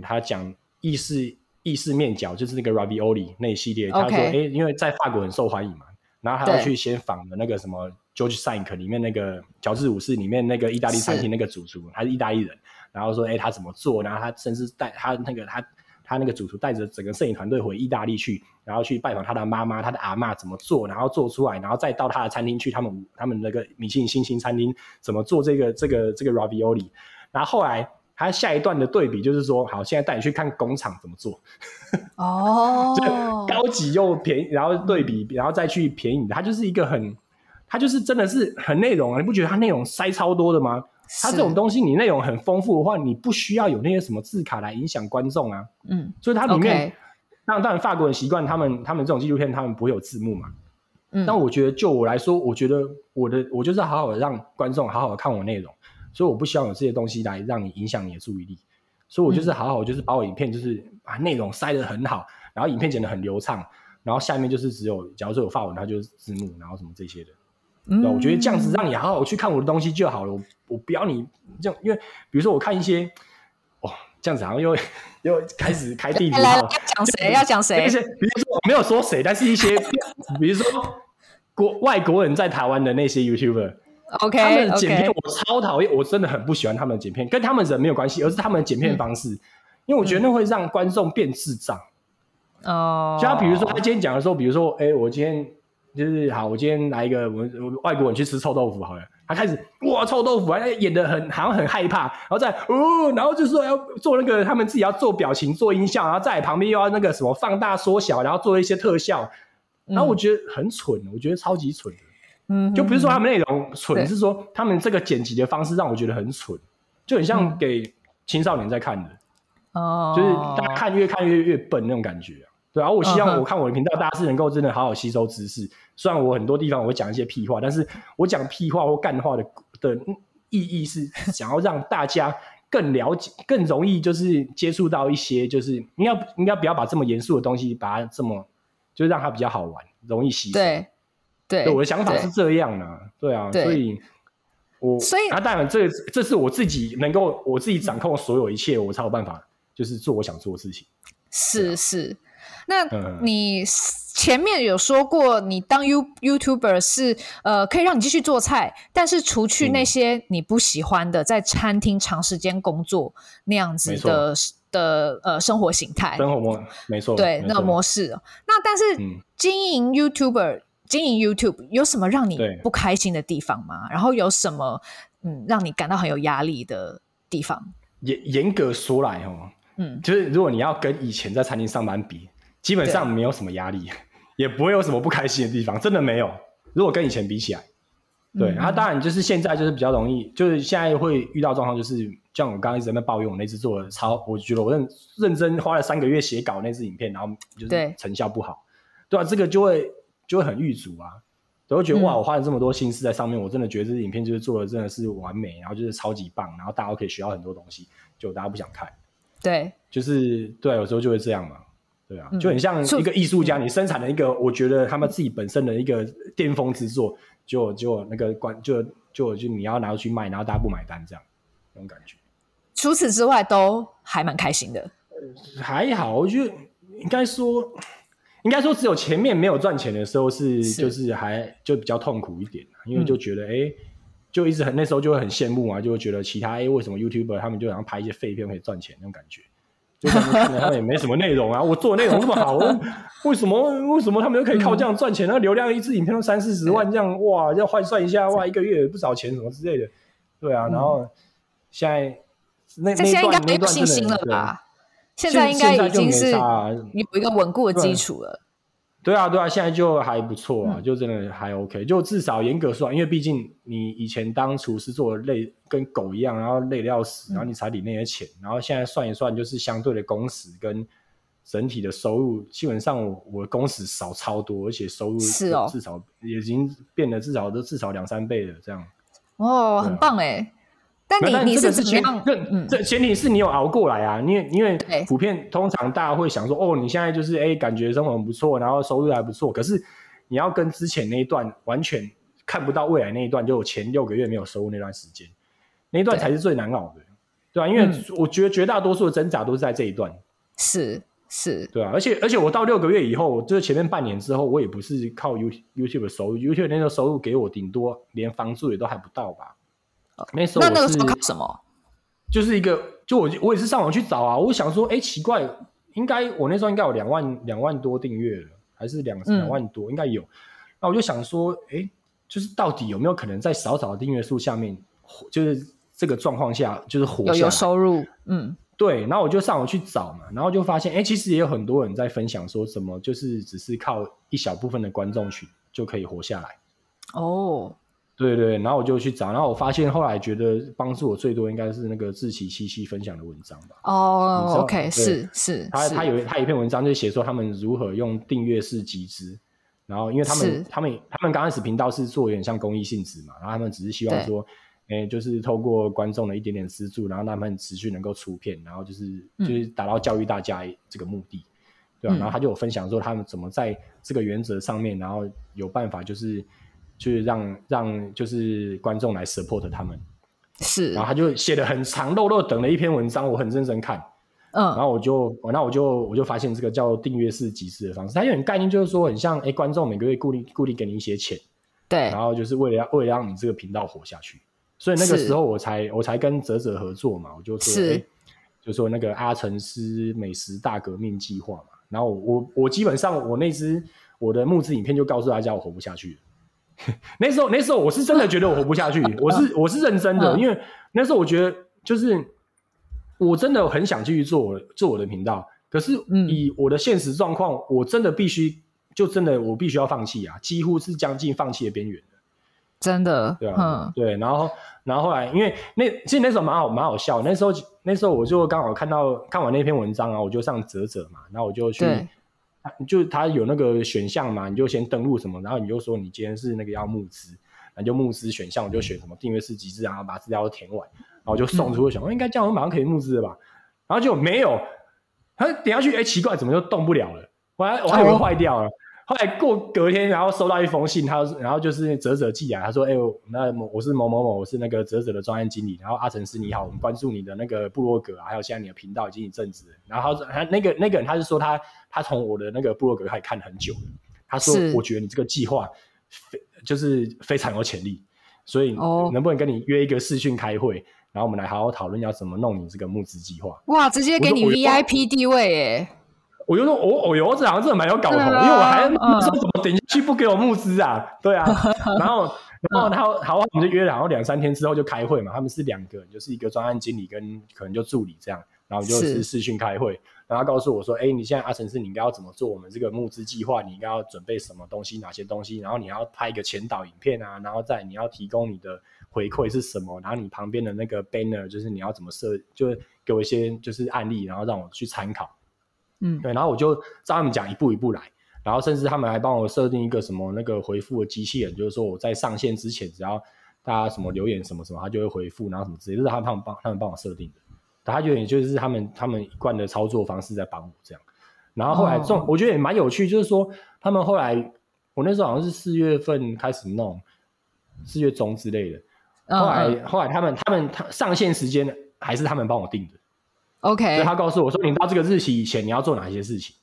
他讲意式意式面饺，就是那个 ravioli 那一系列。他说，哎、欸，因为在法国很受欢迎嘛，然后他要去先访的那个什么 George Sank 里面那个乔治五世里面那个意大利餐厅那个主厨，他是意大利人，然后说，哎、欸，他怎么做？然后他甚至带他那个他。他那个主厨带着整个摄影团队回意大利去，然后去拜访他的妈妈、他的阿嬷怎么做，然后做出来，然后再到他的餐厅去，他们他们那个米其林星星餐厅怎么做这个这个这个 ravioli。然后后来他下一段的对比就是说，好，现在带你去看工厂怎么做。哦，就高级又便宜，然后对比，然后再去便宜的，他就是一个很，他就是真的是很内容啊！你不觉得他内容塞超多的吗？它这种东西，你内容很丰富的话，你不需要有那些什么字卡来影响观众啊。嗯，所以它里面，当然，当然，法国人习惯他们他们这种纪录片，他们不会有字幕嘛。嗯，但我觉得就我来说，我觉得我的我就是好好的让观众好好的看我内容，所以我不希望有这些东西来让你影响你的注意力。所以我就是好好就是把我影片就是把内容塞得很好，然后影片剪得很流畅，然后下面就是只有假如说有法文，它就是字幕，然后什么这些的。嗯，我觉得这样子让你好好去看我的东西就好了。我我不要你这样，因为比如说我看一些，哦，这样子好像又又开始开地图了。要讲谁？要讲谁？比如说我没有说谁，但是一些，比如说国外国人在台湾的那些 YouTuber，OK，他们的剪片我超讨厌，我真的很不喜欢他们的剪片，跟他们人没有关系，而是他们的剪片方式，因为我觉得那会让观众变智障。哦，就他比如说他今天讲的时候，比如说，哎，我今天。就是好，我今天来一个，我我外国人去吃臭豆腐，好了，他开始哇臭豆腐，还演的很好像很害怕，然后再哦，然后就说要做那个他们自己要做表情做音效，然后在旁边又要那个什么放大缩小，然后做一些特效，然后我觉得很蠢，我觉得超级蠢，嗯，就不是说他们内容蠢，嗯、是说他们这个剪辑的方式让我觉得很蠢，就很像给青少年在看的，哦、嗯，就是大家看越看越越笨那种感觉。对啊，我希望我看我的频道，大家是能够真的好好吸收知识。虽然我很多地方我会讲一些屁话，但是我讲屁话或干话的的意义是想要让大家更了解、更容易就是接触到一些，就是应该应该不要把这么严肃的东西把它这么，就让它比较好玩、容易吸收。对，对，对，我的想法是这样的、啊。对，啊，对所以我所以啊，当然这这是我自己能够我自己掌控所有一切，我才有办法就是做我想做的事情。是是。那你前面有说过，你当 You YouTuber 是呃可以让你继续做菜，但是除去那些你不喜欢的，在餐厅长时间工作那样子的的呃生活形态，生活模没错，对那个模式。那但是经营 YouTuber、嗯、经营 YouTube 有什么让你不开心的地方吗？然后有什么嗯让你感到很有压力的地方？严严格说来哦，嗯，就是如果你要跟以前在餐厅上班比，基本上没有什么压力，也不会有什么不开心的地方，真的没有。如果跟以前比起来，对，然后、嗯啊、当然就是现在就是比较容易，就是现在会遇到状况，就是像我刚刚一直在那抱怨我那次做的超，我觉得我认认真花了三个月写稿那支影片，然后就是成效不好，对，吧啊，这个就会就会很郁卒啊，都会觉得、嗯、哇，我花了这么多心思在上面，我真的觉得这支影片就是做的真的是完美，然后就是超级棒，然后大家都可以学到很多东西，就大家不想看，对，就是对，有时候就会这样嘛。对啊，就很像一个艺术家，你生产了一个，我觉得他们自己本身的一个巅峰之作，就就那个关，就就就你要拿出去卖，然后大家不买单，这样那种感觉。除此之外，都还蛮开心的。还好，我觉得应该说，应该说只有前面没有赚钱的时候是，是就是还就比较痛苦一点，因为就觉得哎、嗯欸，就一直很那时候就会很羡慕啊，就会觉得其他哎、欸、为什么 YouTuber 他们就好像拍一些废片可以赚钱那种感觉。就他们也没什么内容啊，我做的内容这么好，为什么为什么他们又可以靠这样赚钱？那、嗯、流量一支影片都三四十万，这样哇，要换算一下哇，一个月不少钱什么之类的，对啊。然后现在那那段应该没信心了吧？现在应该已经是有一个稳固的基础了。对啊，对啊，现在就还不错啊，嗯、就真的还 OK，就至少严格说，因为毕竟你以前当厨师做的累跟狗一样，然后累得要死，然后你才领那些钱，嗯、然后现在算一算，就是相对的工时跟整体的收入，基本上我我的工时少超多，而且收入是哦，至少已经变得至少都至少两三倍了这样。哦，啊、很棒哎。但你但你是怎么样？这这前提是你有熬过来啊，因为因为普遍通常大家会想说，哦，你现在就是哎，感觉生活很不错，然后收入还不错。可是你要跟之前那一段完全看不到未来那一段，就前六个月没有收入那段时间，那一段才是最难熬的，对吧？因为我觉得绝大多数的挣扎都是在这一段，是是，对啊。而且而且我到六个月以后，就是前面半年之后，我也不是靠 YouTube YouTube 的收入，YouTube 那个收入给我顶多连房租也都还不到吧。那时候那那个时候靠什么？就是一个，就我我也是上网去找啊。我想说，哎、欸，奇怪，应该我那时候应该有两万两万多订阅了，还是两两万多，嗯、应该有。那我就想说，哎、欸，就是到底有没有可能在少少的订阅数下面，就是这个状况下，就是活有有收入？嗯，对。然后我就上网去找嘛，然后就发现，哎、欸，其实也有很多人在分享说什么，就是只是靠一小部分的观众群就可以活下来。哦。对对，然后我就去找，然后我发现后来觉得帮助我最多应该是那个志奇七七分享的文章吧。哦、oh,，OK，是是，他他有他有一篇文章就写说他们如何用订阅式集资，然后因为他们他们他们刚开始频道是做有点像公益性质嘛，然后他们只是希望说，哎，就是透过观众的一点点资助，然后让他们持续能够出片，然后就是、嗯、就是达到教育大家这个目的，对吧、啊？然后他就有分享说他们怎么在这个原则上面，然后有办法就是。去让让就是观众来 support 他们，是，然后他就写的很长，漏漏等了一篇文章，我很认真看，嗯，然后我就，那我就我就发现这个叫订阅式集资的方式，它有点概念，就是说很像，哎，观众每个月固定固定给你一些钱，对，然后就是为了为了让你这个频道活下去，所以那个时候我才我才跟泽泽合作嘛，我就说，哎，就说那个阿成师美食大革命计划嘛，然后我我基本上我那支我的募资影片就告诉大家我活不下去了。那时候，那时候我是真的觉得我活不下去，我是我是认真的，因为那时候我觉得就是我真的很想继续做我做我的频道，可是以我的现实状况，我真的必须就真的我必须要放弃啊，几乎是将近放弃的边缘的，真的，对啊，对，然后然后后来，因为那其实那时候蛮好蛮好笑，那时候那时候我就刚好看到看完那篇文章啊，我就上哲哲嘛，然后我就去。就他有那个选项嘛，你就先登录什么，然后你就说你今天是那个要募资，那就募资选项，我就选什么订阅式集资，然后把资料都填完，然后就送出去想，嗯、应该这样我马上可以募资了吧？然后就没有，他点下去，哎、欸，奇怪，怎么就动不了了？我还我还以为坏掉了。哦后来过隔天，然后收到一封信，他然后就是啧啧寄来，他说：“哎、欸，我那我是某某某，我是那个啧啧的专案经理。然后阿成师你好，我们关注你的那个部落格啊，还有现在你的频道已经一阵子。然后他那个那个人他是说他他从我的那个部落格开始看很久了，他说我觉得你这个计划非就是非常有潜力，所以能不能跟你约一个视讯开会？然后我们来好好讨论要怎么弄你这个募资计划。哇，直接给你 VIP 地位耶！我就说，我我有这好像真的蛮有搞头，啊、因为我还说怎么点进去不给我募资啊？对啊，然后 然后然后好，我们就约了，然后两三天之后就开会嘛。他们是两个人，就是一个专案经理跟可能就助理这样，然后就是视讯开会，然后他告诉我说，哎，你现在阿成是你应该要怎么做我们这个募资计划？你应该要准备什么东西？哪些东西？然后你要拍一个前导影片啊，然后再你要提供你的回馈是什么？然后你旁边的那个 banner 就是你要怎么设？就是给我一些就是案例，然后让我去参考。嗯，对，然后我就照他们讲一步一步来，然后甚至他们还帮我设定一个什么那个回复的机器人，就是说我在上线之前，只要大家什么留言什么什么，他就会回复，然后什么之类，就是他们帮他们帮我设定的。他觉得也就是他们他们一贯的操作方式在帮我这样。然后后来这种、哦、我觉得也蛮有趣，就是说他们后来我那时候好像是四月份开始弄，四月中之类的。后来、嗯、后来他们他们他上线时间还是他们帮我定的。OK，所以他告诉我说，你到这个日期以前你要做哪些事情，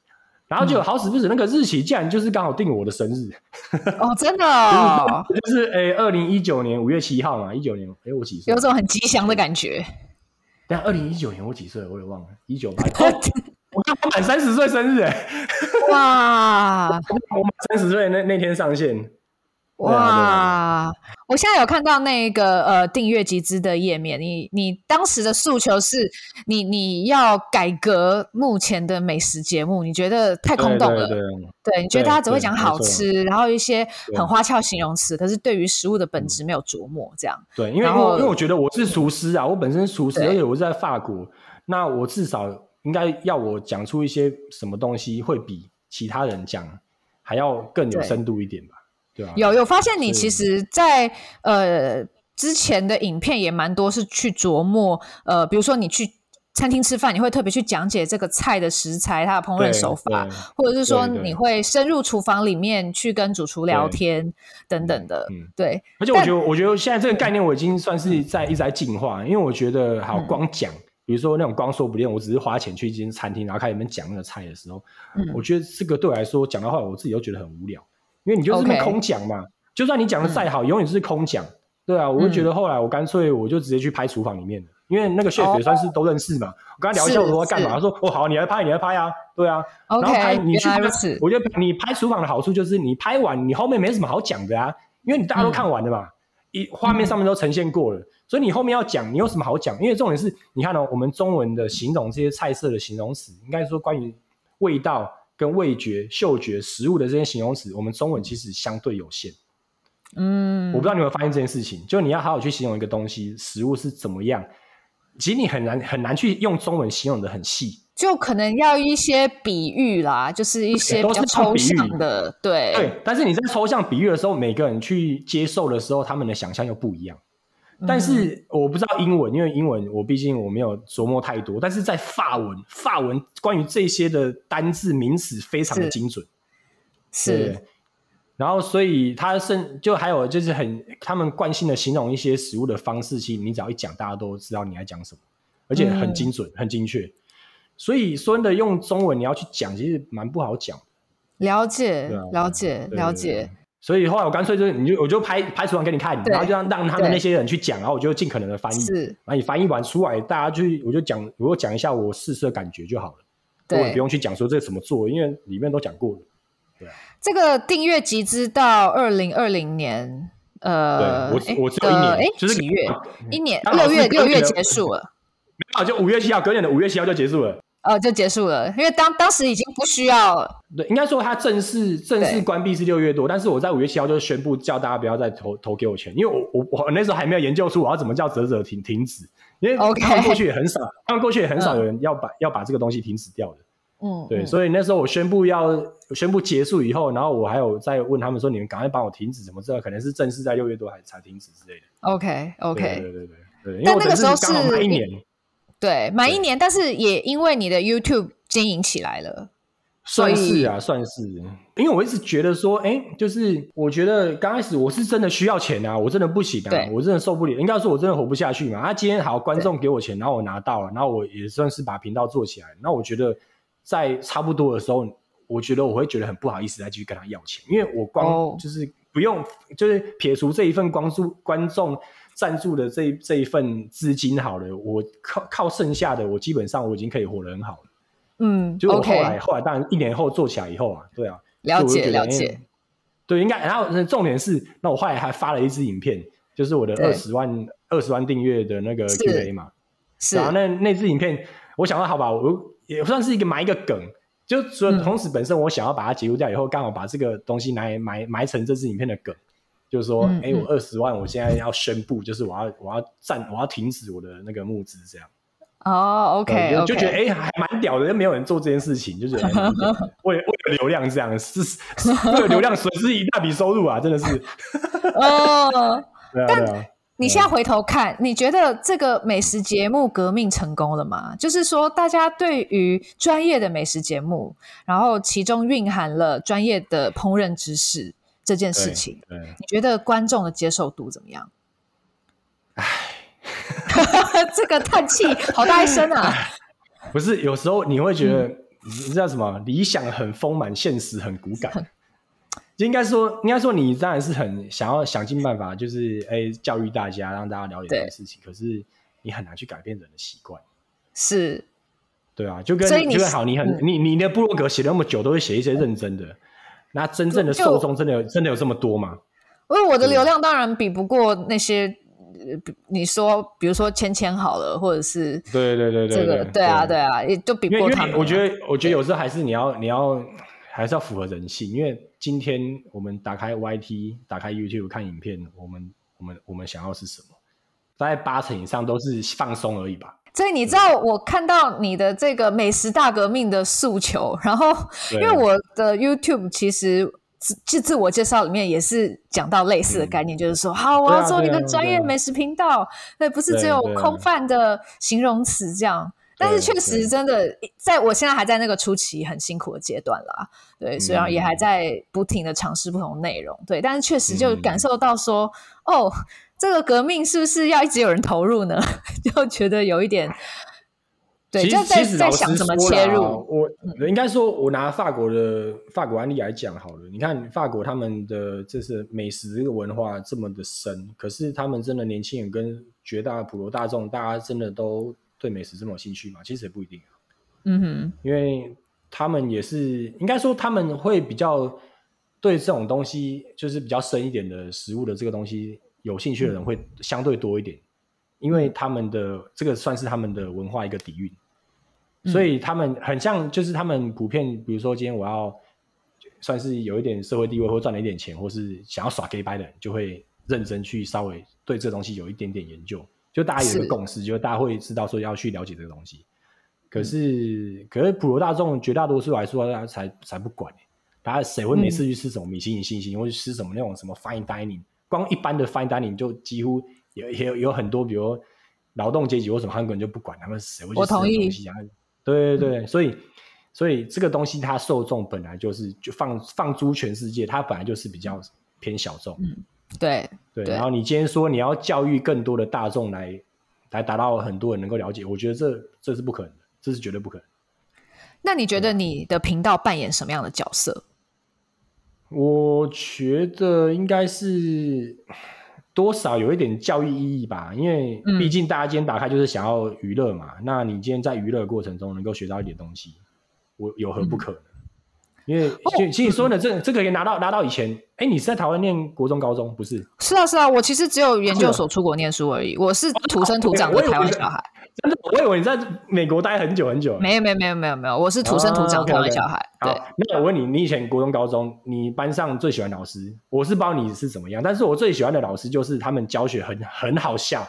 然后就好死不死那个日期竟然就是刚好定我的生日。哦，真的哦，就是 诶，二零一九年五月七号嘛，一九年，哎，我几岁？有种很吉祥的感觉。但二零一九年我几岁？我也忘了，一九八。我刚满三十岁生日哎！哇，我满三十岁那那天上线。哇！我现在有看到那个呃订阅集资的页面，你你当时的诉求是你你要改革目前的美食节目，你觉得太空洞了？对，对，对，对，你觉得大家只会讲好吃，然后一些很花俏形容词，可是对于食物的本质没有琢磨，这样。对，因为后因为我觉得我是厨师啊，我本身是厨师，而且我是在法国，那我至少应该要我讲出一些什么东西，会比其他人讲还要更有深度一点吧。啊、有有发现你其实在，在呃之前的影片也蛮多是去琢磨呃，比如说你去餐厅吃饭，你会特别去讲解这个菜的食材、它的烹饪手法，或者是说你会深入厨房里面去跟主厨聊天等等的。嗯，对。而且我觉得，我觉得现在这个概念我已经算是在一直在进化，因为我觉得好光讲，嗯、比如说那种光说不练，我只是花钱去一间餐厅，然后开始里面讲那个菜的时候，嗯、我觉得这个对我来说讲的话，我自己都觉得很无聊。因为你就是那空讲嘛.就算你讲的再好，嗯、永远是空讲。对啊，我就觉得后来我干脆我就直接去拍厨房里面的，因为那个 chef 也算是都认识嘛。Oh. 我跟他聊一下我说干嘛，他说哦好，你来拍，你来拍啊，对啊。然后拍你去，我觉得你拍厨房的好处就是你拍完你后面没什么好讲的啊，因为你大家都看完了嘛，一画、嗯、面上面都呈现过了，嗯、所以你后面要讲你有什么好讲？因为重点是你看哦，我们中文的形容这些菜色的形容词，应该说关于味道。跟味觉、嗅觉、食物的这些形容词，我们中文其实相对有限。嗯，我不知道你有没有发现这件事情，就你要好好去形容一个东西，食物是怎么样，其实你很难很难去用中文形容的很细，就可能要一些比喻啦，就是一些比较抽象的，对对。但是你在抽象比喻的时候，每个人去接受的时候，他们的想象又不一样。但是我不知道英文，因为英文我毕竟我没有琢磨太多。但是在法文，法文关于这些的单字名词非常的精准，是。是然后所以他甚就还有就是很他们惯性的形容一些食物的方式，其实你只要一讲，大家都知道你在讲什么，而且很精准、嗯、很精确。所以说真的用中文你要去讲，其实蛮不好讲。了解，了解，了解。所以后来我干脆就是，你就我就拍拍出来给你看，然后就让让他们那些人去讲，然后我就尽可能的翻译。是，然后你翻译完出来，大家就我就讲，我讲一下我试试的感觉就好了。对，我也不用去讲说这个怎么做，因为里面都讲过了。对，这个订阅集资到二零二零年，呃，我我只有一年，哎，就是几月？一年六月六月结束了，没有，就五月七号，隔年的五月七号就结束了。哦，就结束了，因为当当时已经不需要了。对，应该说它正式正式关闭是六月多，但是我在五月七号就宣布叫大家不要再投投给我钱，因为我我我那时候还没有研究出我要怎么叫啧啧停停止，因为他们过去也很少，他们过去也很少有人要把、嗯、要把这个东西停止掉的。嗯，对，所以那时候我宣布要宣布结束以后，然后我还有在问他们说，你们赶快帮我停止什么？这个可能是正式在六月多还才停止之类的。OK OK，对对对对对，因为那个时候是刚好满一年，对，满一年，但是也因为你的 YouTube。经营起来了，算是啊，算是。因为我一直觉得说，哎，就是我觉得刚开始我是真的需要钱啊，我真的不行啊，我真的受不了。应该说，我真的活不下去嘛。啊，今天好，观众给我钱，然后我拿到了，然后我也算是把频道做起来。那我觉得在差不多的时候，我觉得我会觉得很不好意思再继续跟他要钱，因为我光就是不用，就是撇除这一份光注观众赞助的这这一份资金好了，我靠靠剩下的，我基本上我已经可以活得很好了。嗯，就我后来 okay 后来当然一年后做起来以后啊，对啊，了解了了解。对，应该。然后重点是，那我后来还发了一支影片，就是我的二十万二十万订阅的那个 Q&A 嘛。是。啊那那支影片，我想到好吧，我也算是一个埋一个梗。就说同时本身我想要把它截录掉以后，刚、嗯、好把这个东西拿来埋埋成这支影片的梗，就是说，哎、嗯嗯，我二十万，我现在要宣布，就是我要我要暂我要停止我的那个募资，这样。哦，OK，, okay. 就觉得哎、欸，还蛮屌的，又没有人做这件事情，就觉得 为了为了流量这样，是是为了流量损失一大笔收入啊，真的是。哦，对啊，对啊。你现在回头看，你觉得这个美食节目革命成功了吗？就是说，大家对于专业的美食节目，然后其中蕴含了专业的烹饪知识这件事情，你觉得观众的接受度怎么样？唉，这个叹气好大一声啊！不是，有时候你会觉得，你知道什么？理想很丰满，现实很骨感。就应该说，应该说，你当然是很想要想尽办法，就是哎、欸，教育大家，让大家了解这件事情。可是你很难去改变人的习惯，是，对啊，就跟就跟好，你很、嗯、你你的部落格写那么久，都会写一些认真的，那真正的受众真的有真的有这么多吗？因为我的流量当然比不过那些，你说比如说芊芊好了，或者是对对对对这个对啊对啊，也就比不过他们。我觉得我觉得有时候还是你要你要还是要符合人性，因为。今天我们打开 YT，打开 YouTube 看影片，我们我们我们想要是什么？大概八成以上都是放松而已吧。所以你知道，我看到你的这个美食大革命的诉求，然后因为我的 YouTube 其实自自我介绍里面也是讲到类似的概念，嗯、就是说，好，我要做一个专业美食频道，那不是只有空泛的形容词这样。但是确实，真的，在我现在还在那个初期很辛苦的阶段啦，对，虽然也还在不停的尝试不同内容，对，但是确实就感受到说，嗯、哦，这个革命是不是要一直有人投入呢？就觉得有一点，对，就在在想怎么切入。我应该说，我拿法国的法国案例来讲好了，你看法国他们的这是美食这个文化这么的深，可是他们真的年轻人跟绝大普罗大众，大家真的都。对美食这么有兴趣吗？其实也不一定啊。嗯哼，因为他们也是应该说他们会比较对这种东西，就是比较深一点的食物的这个东西有兴趣的人会相对多一点，嗯、因为他们的这个算是他们的文化一个底蕴，嗯、所以他们很像，就是他们普遍，比如说今天我要算是有一点社会地位或赚了一点钱，或是想要耍 gay 掰的人，就会认真去稍微对这东西有一点点研究。就大家有一个共识，就是大家会知道说要去了解这个东西。可是，嗯、可是普罗大众绝大多数来说，大家才才不管。大家谁会每次去吃什么米其林星星，或者吃什么那种什么 fine dining？光一般的 fine dining 就几乎也也有有很多，比如劳动阶级或什么，韩国人就不管他们谁会去吃这东西啊。对对对，嗯、所以所以这个东西它受众本来就是就放放诸全世界，它本来就是比较偏小众。嗯对对，然后你今天说你要教育更多的大众来来达到很多人能够了解，我觉得这这是不可能的，这是绝对不可能。那你觉得你的频道扮演什么样的角色？我觉得应该是多少有一点教育意义吧，因为毕竟大家今天打开就是想要娱乐嘛。嗯、那你今天在娱乐的过程中能够学到一点东西，我有何不可因为其实你说的这这个也拿到拿到以前，哎，你是在台湾念国中高中不是？是啊是啊，我其实只有研究所出国念书而已，我是土生土长的台湾小孩。真的，我以为你在美国待很久很久。没有没有没有没有没有，我是土生土长的台湾小孩。对，那我问你，你以前国中高中，你班上最喜欢老师？我是不知道你是怎么样，但是我最喜欢的老师就是他们教学很很好笑，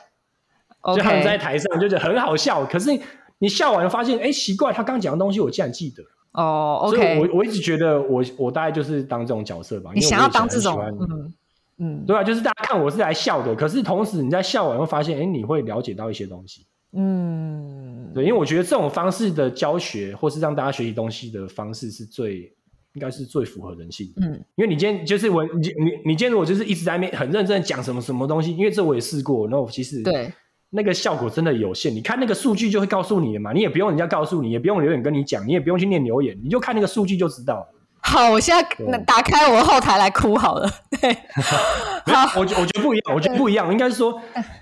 就他们在台上就觉得很好笑，可是你笑完发现，哎，奇怪，他刚讲的东西我竟然记得。哦、oh，OK，所以我我一直觉得我我大概就是当这种角色吧。你想要当这种，嗯嗯，对啊，就是大家看我是来笑的，可是同时你在笑完会发现，哎，你会了解到一些东西，嗯，对，因为我觉得这种方式的教学或是让大家学习东西的方式是最应该是最符合人性的，嗯，因为你今天就是我你你你今天如果就是一直在面很认真讲什么什么东西，因为这我也试过，然后其实对。那个效果真的有限，你看那个数据就会告诉你的嘛，你也不用人家告诉你，也不用留言跟你讲，你也不用去念留言，你就看那个数据就知道。好，我现在打开我后台来哭好了。对，好，我觉我觉得不一样，我觉得不一样，应该说，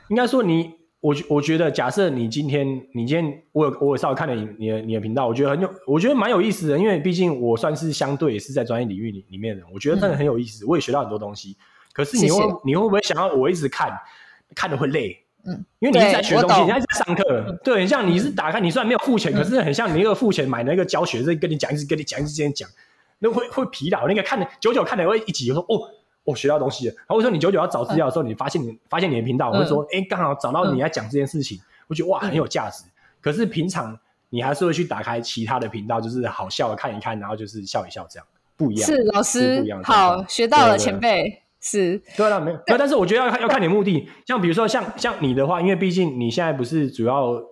应该说你，我我觉得，假设你今天，你今天，我有我有稍微看了你你的你的频道，我觉得很有，我觉得蛮有意思的，因为毕竟我算是相对也是在专业领域里里面的，我觉得真的很有意思，嗯、我也学到很多东西。可是你会你会不会想要我一直看，看的会累？嗯，因为你是在学东西，你在上课，对，很像你是打开，你虽然没有付钱，可是很像你那个付钱买那个教学，这跟你讲，一直跟你讲，一直跟你讲，那会会疲劳。那个看的久久看的会一集，就说哦，我学到东西了。然后我说你久久要找资料的时候，你发现你发现你的频道，我会说，哎，刚好找到你在讲这件事情，我觉得哇很有价值。可是平常你还是会去打开其他的频道，就是好笑的看一看，然后就是笑一笑，这样不一样。是老师。好，学到了，前辈。是对了，没有对，但是我觉得要看要看你的目的，像比如说像像你的话，因为毕竟你现在不是主要，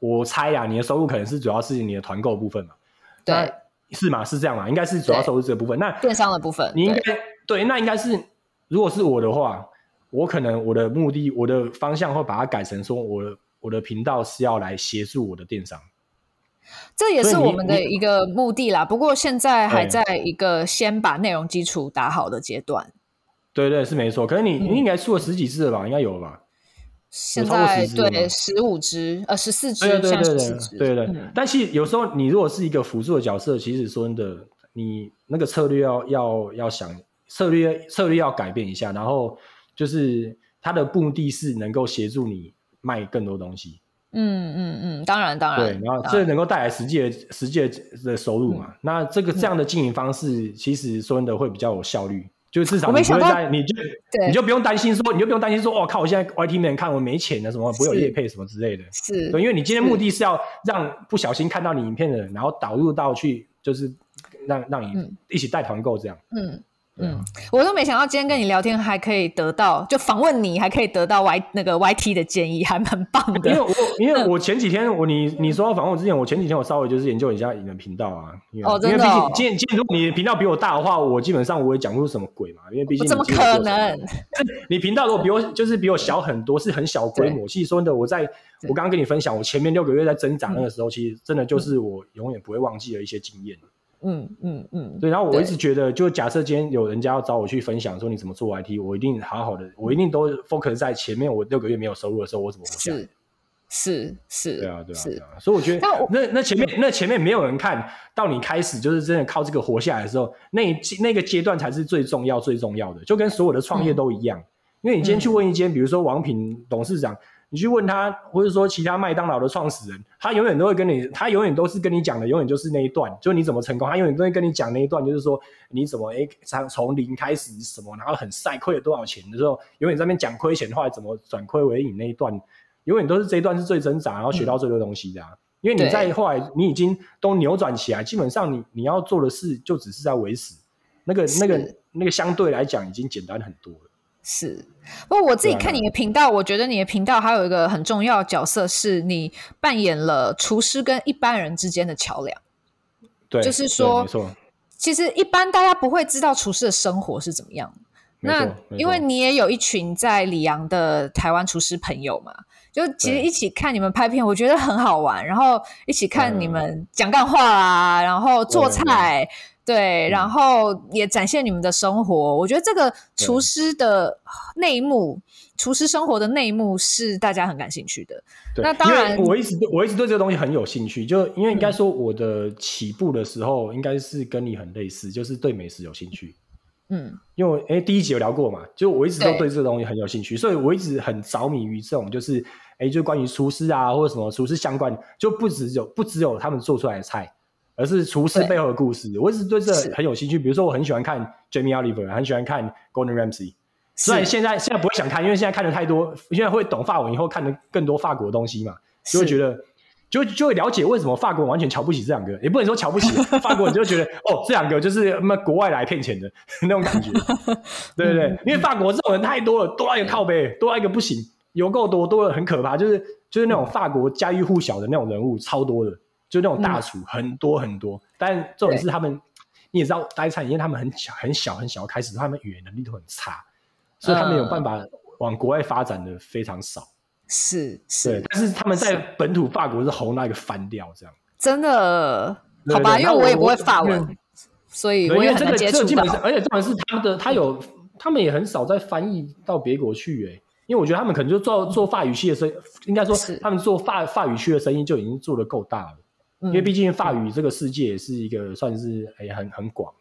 我猜呀，你的收入可能是主要是你的团购部分嘛，对，是嘛？是这样嘛？应该是主要收入这个部分。那电商的部分，你应该对，那应该是，如果是我的话，我可能我的目的，我的方向会把它改成说，我的我的频道是要来协助我的电商，这也是我们的一个目的啦。不过现在还在一个先把内容基础打好的阶段。对对是没错，可是你你应该出了十几支了吧？应该有了吧？现在对十五支呃十四支，对对对对对。但是有时候你如果是一个辅助的角色，其实说真的，你那个策略要要要想策略策略要改变一下，然后就是它的目的是能够协助你卖更多东西。嗯嗯嗯，当然当然。对，然后这能够带来实际的实际的收入嘛？那这个这样的经营方式，其实说真的会比较有效率。就至少你不会在，你就你就不用担心说，你就不用担心说，哦靠，我现在 YT 没人看，我没钱了什么，不会有业配什么之类的。是，对，因为你今天目的是要让不小心看到你影片的人，然后导入到去，就是让让你一起带团购这样。嗯。嗯，我都没想到今天跟你聊天还可以得到，就访问你还可以得到 Y 那个 YT 的建议，还蛮棒的。因为我因为 我前几天我你你说要访问我之前，我前几天我稍微就是研究一下你的频道啊。哦，真的。因为毕竟今天今天如果你的频道比我大的话，我基本上我也讲不出什么鬼嘛？因为毕竟怎么可能？你频道如果比我就是比我小很多，是很小规模。其实说真的，我在我刚刚跟你分享，我前面六个月在增长那个时候，其实真的就是我永远不会忘记的一些经验。嗯嗯嗯嗯，对，然后我一直觉得，就假设今天有人家要找我去分享说你怎么做 IT，我一定好好的，我一定都 focus 在前面。我六个月没有收入的时候，我怎么活下来？是是是，对啊对啊对啊。所以我觉得，那那前面那前面没有人看到你开始就是真的靠这个活下来的时候，那那个阶段才是最重要最重要的，就跟所有的创业都一样。因为你今天去问一间，比如说王品董事长。你去问他，或者说其他麦当劳的创始人，他永远都会跟你，他永远都是跟你讲的，永远就是那一段，就你怎么成功，他永远都会跟你讲那一段，就是说你怎么诶，从从零开始什么，然后很晒，亏了多少钱的时候，永远在那边讲亏钱的话，怎么转亏为盈那一段，永远都是这一段是最挣扎，然后学到最多东西的，啊。嗯、因为你在后来你已经都扭转起来，基本上你你要做的事就只是在维持，那个那个那个相对来讲已经简单很多了。是，不过我自己看你的频道，我觉得你的频道还有一个很重要的角色，是你扮演了厨师跟一般人之间的桥梁。对，就是说，其实一般大家不会知道厨师的生活是怎么样。那因为你也有一群在里昂的台湾厨师朋友嘛，就其实一起看你们拍片，我觉得很好玩。然后一起看你们讲干话啊，然后做菜。对，然后也展现你们的生活。嗯、我觉得这个厨师的内幕，厨师生活的内幕是大家很感兴趣的。对那当然，我一直我一直对这个东西很有兴趣，就因为应该说我的起步的时候，应该是跟你很类似，就是对美食有兴趣。嗯，因为哎，第一集有聊过嘛，就我一直都对这个东西很有兴趣，所以我一直很着迷于这种，就是哎，就关于厨师啊，或者什么厨师相关，就不只有不只有他们做出来的菜。而是厨师背后的故事，我一直对这很有兴趣。比如说，我很喜欢看 Jamie Oliver，很喜欢看 Gordon Ramsay。虽然现在现在不会想看，因为现在看的太多，现在会懂法文以后看的更多法国的东西嘛，就会觉得就就会了解为什么法国人完全瞧不起这两个，也不能说瞧不起 法国人，就觉得哦，这两个就是什么国外来骗钱的 那种感觉，对不对？嗯、因为法国这种人太多了，多到一个靠背，多到一个不行，有够多，多的很可怕，就是就是那种法国家喻户晓的那种人物，超多的。就那种大厨、嗯、很多很多，但重点是他们，你也知道，待餐饮业他们很小很小很小开始，他们语言能力都很差，所以他们有办法往国外发展的非常少。是是，但是他们在本土法国是红那个翻掉这样。真的？好吧，因为我也不会法文。所以我也很难接触基本上，而且重点是他们的，他有，他们也很少在翻译到别国去，哎，因为我觉得他们可能就做做法语系的生意，应该说他们做法法语区的生意就已经做得够大了。因为毕竟法语这个世界也是一个算是哎很很广。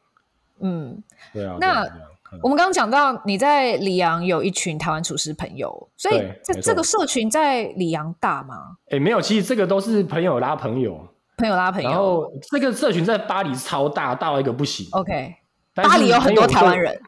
嗯，对啊。那我们刚刚讲到你在里昂有一群台湾厨师朋友，所以这这个社群在里昂大吗？哎，没有，其实这个都是朋友拉朋友。朋友拉朋友，然后这个社群在巴黎超大，大到一个不行。OK，巴黎有很多台湾人。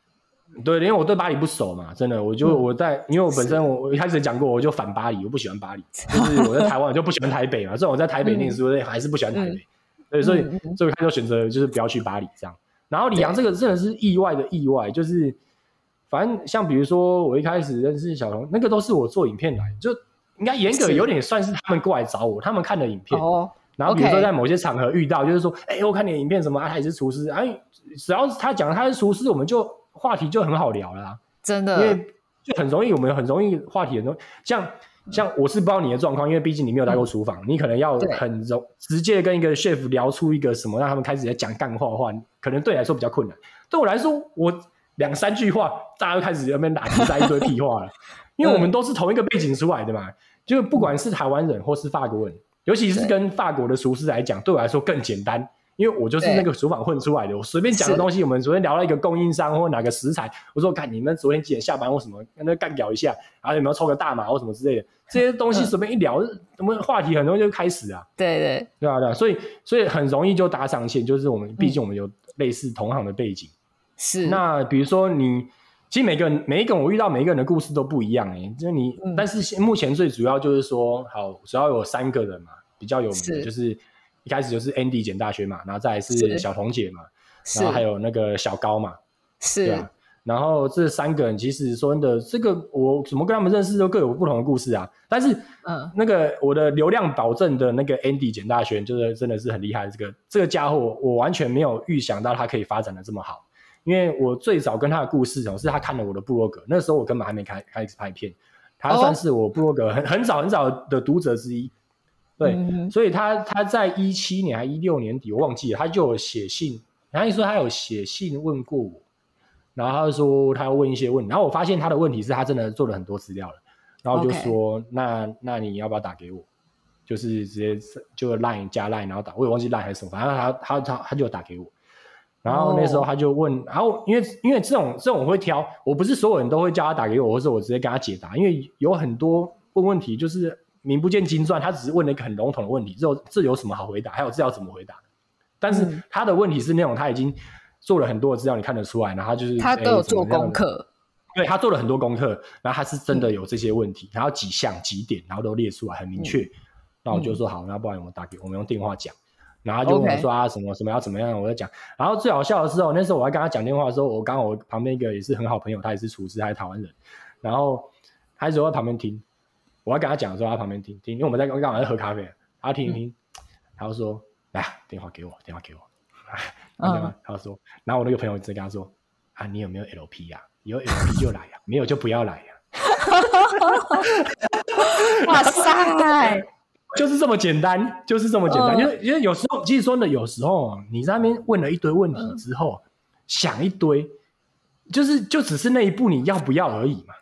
对，因为我对巴黎不熟嘛，真的，我就我在，因为我本身我我一开始讲过，我就反巴黎，我不喜欢巴黎，就是我在台湾我就不喜欢台北嘛，这种我在台北念书，还是不喜欢台北，对，所以所以他就选择就是不要去巴黎这样。然后里昂这个真的是意外的意外，就是反正像比如说我一开始认识小龙，那个都是我做影片来，就应该严格有点算是他们过来找我，他们看的影片。然后比如说在某些场合遇到，就是说，哎，我看你的影片什么啊，他也是厨师，哎，只要是他讲他是厨师，我们就话题就很好聊了，真的，因为就很容易，我们很容易话题很多，像像我是不知道你的状况，因为毕竟你没有待过厨房，你可能要很容直接跟一个 chef 聊出一个什么，让他们开始在讲干话的话，可能对你来说比较困难。对我来说，我两三句话，大家就开始在那边打出来一堆屁话了，因为我们都是同一个背景出来的嘛，就不管是台湾人或是法国人。尤其是跟法国的厨师来讲，对，对我来说更简单，因为我就是那个厨房混出来的。我随便讲的东西，我们昨天聊了一个供应商或哪个食材，我说看你们昨天几点下班或什么，跟他干聊一下，然后有没有抽个大麻或什么之类的，这些东西随便一聊，我们话题很容易就开始啊。对对对啊对啊，所以所以很容易就搭上线，就是我们毕竟我们有类似同行的背景。是。那比如说你。其实每个人每一个我遇到每一个人的故事都不一样哎，就是你，嗯、但是目前最主要就是说，好，主要有三个人嘛，比较有名的，就是一开始就是 Andy 简大学嘛，然后再来是小彤姐嘛，然后还有那个小高嘛，是，对啊，然后这三个人其实说真的，这个我怎么跟他们认识都各有不同的故事啊，但是嗯，那个我的流量保证的那个 Andy 简大学，就是真的是很厉害，这个这个家伙我完全没有预想到他可以发展的这么好。因为我最早跟他的故事哦，是他看了我的部落格，那时候我根本还没开开始拍片，他算是我部落格很很早很早的读者之一，对，嗯、所以他他在一七年还一六年底我忘记了，他就有写信，然后你说他有写信问过我，然后他就说他要问一些问题，然后我发现他的问题是他真的做了很多资料了，然后就说、那那你要不要打给我，就是直接就 line 加 line 然后打，我也忘记 line 还是什么，反正他他他他就打给我。然后那时候他就问，然后因为因为这种这种我会挑，我不是所有人都会叫他打给我，或者我直接跟他解答，因为有很多问问题就是名不见经传，他只是问了一个很笼统的问题，这这有什么好回答？还有这要怎么回答？但是他的问题是那种他已经做了很多的资料，你看得出来，然后他就是他都有做功课，对，他做了很多功课，然后他是真的有这些问题，然后几项几点，然后都列出来很明确，那我就说好，那不然我们打给我们用电话讲。然后他就跟我说啊，什么什么要怎么样，我在讲。然后最好笑的是哦，那时候我还跟他讲电话的时候，我刚好我旁边一个也是很好朋友，他也是厨师，他是台湾人。然后他就在旁边听，我要跟他讲的时候，他旁边听听，因为我们在刚好在喝咖啡，他听一听，他就说：“来，电话给我，电话给我。” 然后他就说，然后我那个朋友直接跟他说：“啊，你有没有 LP 呀？有 LP 就来呀，没有就不要来呀。”哇塞！就是这么简单，就是这么简单。因、uh, 为因为有时候，其实说呢，有时候你在那边问了一堆问题之后，uh, 想一堆，就是就只是那一步你要不要而已嘛。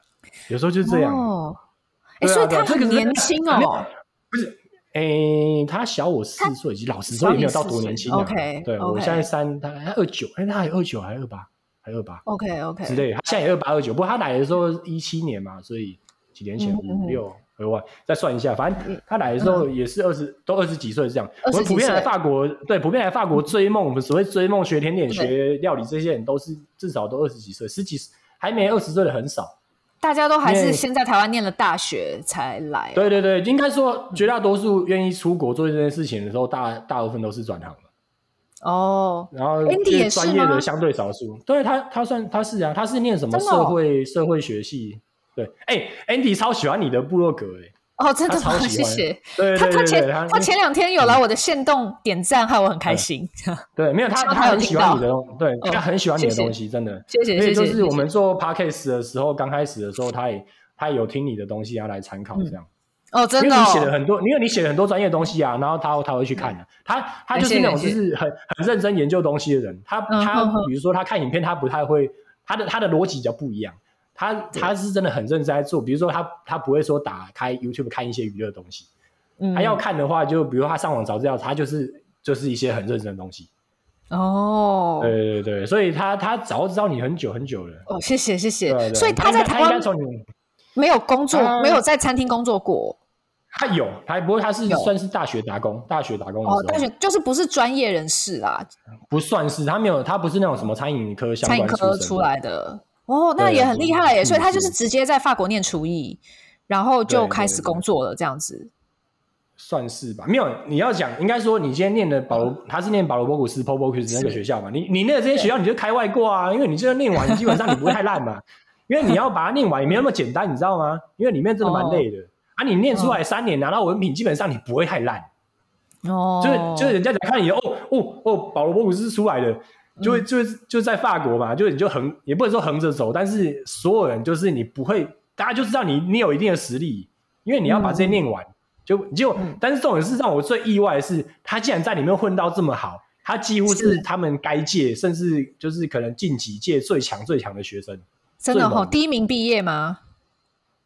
有时候就是这样。哦，哎，所以他很年轻哦。不是，哎、欸，他小我四岁，其实老实说也没有到多年轻。OK，对.我现在三，他还二九，哎，他还二九还二八，还二八。OK OK 之类的，他现在也二八二九，不过他来的时候一七年嘛，所以几年前五六。嗯额外再算一下，反正他来的时候也是二十、嗯，都二十几岁这样。我们普遍来法国，对，普遍来法国追梦，我们所谓追梦学甜点、学料理这些人，都是至少都二十几岁，十几还没二十岁的很少。大家都还是先在台湾念了大学才来。对对对，应该说绝大多数愿意出国做这件事情的时候，大大部分都是转行的。哦，然后专业的相对少数。对他，他算他是啊，他是念什么社会、哦、社会学系。对，哎、欸、，Andy 超喜欢你的部落格，哎，哦，真的吗？谢谢。对，他他前他，他前两天有来我的线动点赞，害我很开心。对，没有他，他很喜欢你的东，对，他很喜欢你的东西，真的。谢谢谢谢。就是我们做 Podcast 的时候，刚开始的时候，他也他也有听你的东西，啊来参考这样。哦，真的、哦，因为你写了很多，因为你写了很多专业的东西啊，然后他他会去看的、啊，他他就是那种就是很很认真研究东西的人，他他比如说他看影片，他不太会，他的他的逻辑比较不一样，他他是真的很认真在做，比如说他他不会说打开 YouTube 看一些娱乐东西，他要看的话，就比如他上网找资料，他就是就是一些很认真的东西。哦，对对对，所以他他早知道你很久很久了。哦，谢谢谢谢。对对，所以他在台湾没有工作，没有在餐厅工作过。他有，他不过他是算是大学打工，大学打工哦，大学就是不是专业人士啦，不算是，他没有，他不是那种什么餐饮科相关餐饮科出来的。哦，那也很厉害耶，所以他就是直接在法国念厨艺，然后就开始工作了，这样子。算是吧，没有，你要讲，应该说你今天念的保罗，他是念保罗博古斯 Paul Bocuse 那个学校嘛，你你那个这些学校你就开外挂啊，因为你这个念完，基本上你不会太烂嘛，因为你要把它念完也没那么简单，你知道吗？因为里面真的蛮累的。啊，你念出来三年拿到文凭，基本上你不会太烂哦。就是就是人家在看你哦哦哦，保罗博古斯出来的，就会就就在法国嘛，就你就横也不能说横着走，但是所有人就是你不会，大家就知道你你有一定的实力，因为你要把这些念完，就就但是这种是让我最意外的是，他竟然在里面混到这么好，他几乎是他们该届甚至就是可能近几届最强最强的学生，真的哦，第一名毕业吗？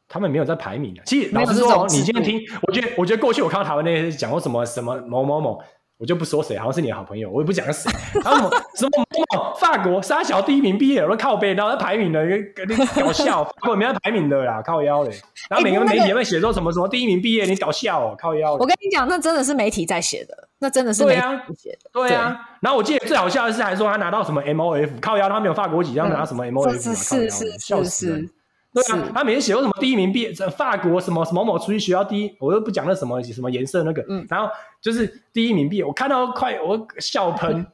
他们没有在排名的。其实老实说，你今天听，我觉得，我觉得过去我看到台湾那些讲过什么什么某某某，我就不说谁，好像是你的好朋友，我也不讲谁。然后什么什么法国沙小第一名毕业，我说靠背，然后他排名的，跟你搞笑，法国没有排名的啦，靠腰嘞。然后每个媒体也会写说什么什么第一名毕业，你搞笑哦，靠腰。我跟你讲，那真的是媒体在写的，那真的是媒体写的。对啊。然后我记得最好笑的是，还说他拿到什么 MOF，靠腰，他没有法国籍，然后拿到什么 MOF，是是是是是。对啊，他每天写过什么第一名毕业，法国什么什么某厨艺学校第一，我又不讲那什么什么颜色那个，嗯，然后就是第一名毕业，我看到快我笑喷，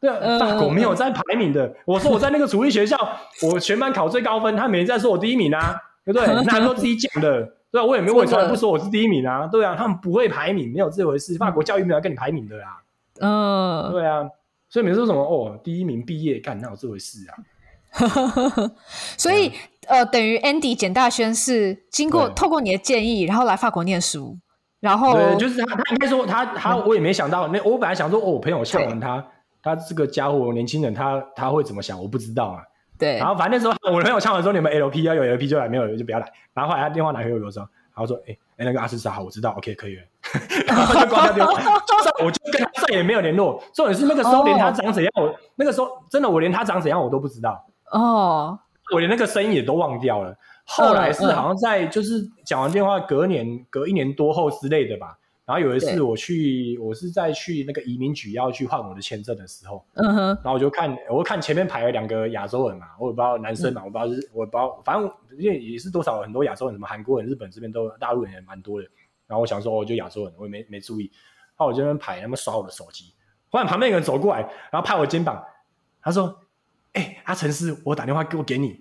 对啊，法国没有在排名的，我说我在那个厨艺学校，我全班考最高分，他每天在说我第一名啊，对不对？那他说自己讲的，对啊，我也没有，我从来不说我是第一名啊，对啊，他们不会排名，没有这回事，法国教育没有跟你排名的啦，嗯，对啊，所以每次说什么哦，第一名毕业，干哪有这回事啊？所以。呃，等于 Andy 简大轩是经过透过你的建议，然后来法国念书，然后对，就是他，他应该说他他我也没想到，那我本来想说，哦，我朋友唱完他，他这个家伙年轻人，他他会怎么想，我不知道啊。对，然后反正那时候 我朋友呛完说，你们 LP 要有 LP 就来，没有就不要来。然后后来他电话拿给我的时候，然后说，哎哎，那个阿斯莎好，我知道，OK 可以了。然后就挂掉电话，就我就跟他再也没有联络。重点是那个时候连他长怎样，我那个时候真的我连他长怎样我都不知道哦。我连那个声音也都忘掉了。后来是好像在就是讲完电话，隔年隔一年多后之类的吧。然后有一次我去，我是在去那个移民局要去换我的签证的时候，嗯哼。然后我就看，我看前面排了两个亚洲人嘛，我也不知道男生嘛，我不知道是，我不知道，反正因为也是多少很多亚洲人，什么韩国人、日本这边都大陆人也蛮多的。然后我想说，我就亚洲人，我也没没注意。然后我这边排，他们刷我的手机。忽然旁边有人走过来，然后拍我肩膀，他说：“哎，阿陈师，我打电话给我给你。”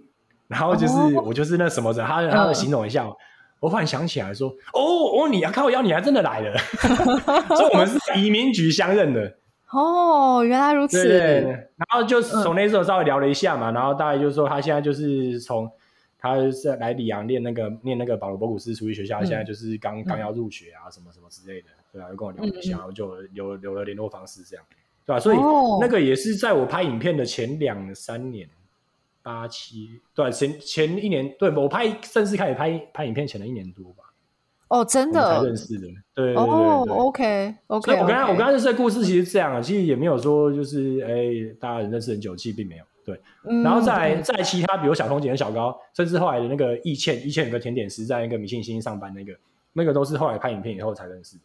然后就是、oh, 我就是那什么的，他他的形容一下，uh, 我忽然想起来说，哦哦，你啊，靠腰，你还真的来了，所以我们是移民局相认的。哦，oh, 原来如此。对，对，对，然后就从那时候稍微聊了一下嘛，uh, 然后大概就是说他现在就是从他是来里昂念那个念那个保罗博古斯厨艺学校，嗯、现在就是刚刚要入学啊，什么什么之类的，对啊，就跟我聊了一下，嗯、然后就留留了联络方式这样，对吧、啊？所以、oh. 那个也是在我拍影片的前两三年。八七对前前一年，对我拍正式开始拍拍影片前的一年多吧。哦，真的才认识的，对哦，OK OK。所以我刚刚我刚刚认识的故事其实是这样啊，其实也没有说就是哎，大家认识很久，其实并没有对。然后再再其他，比如小彤姐跟小高，甚至后来的那个易倩，易倩有个甜点师，在那个米信星上班那个，那个都是后来拍影片以后才认识的。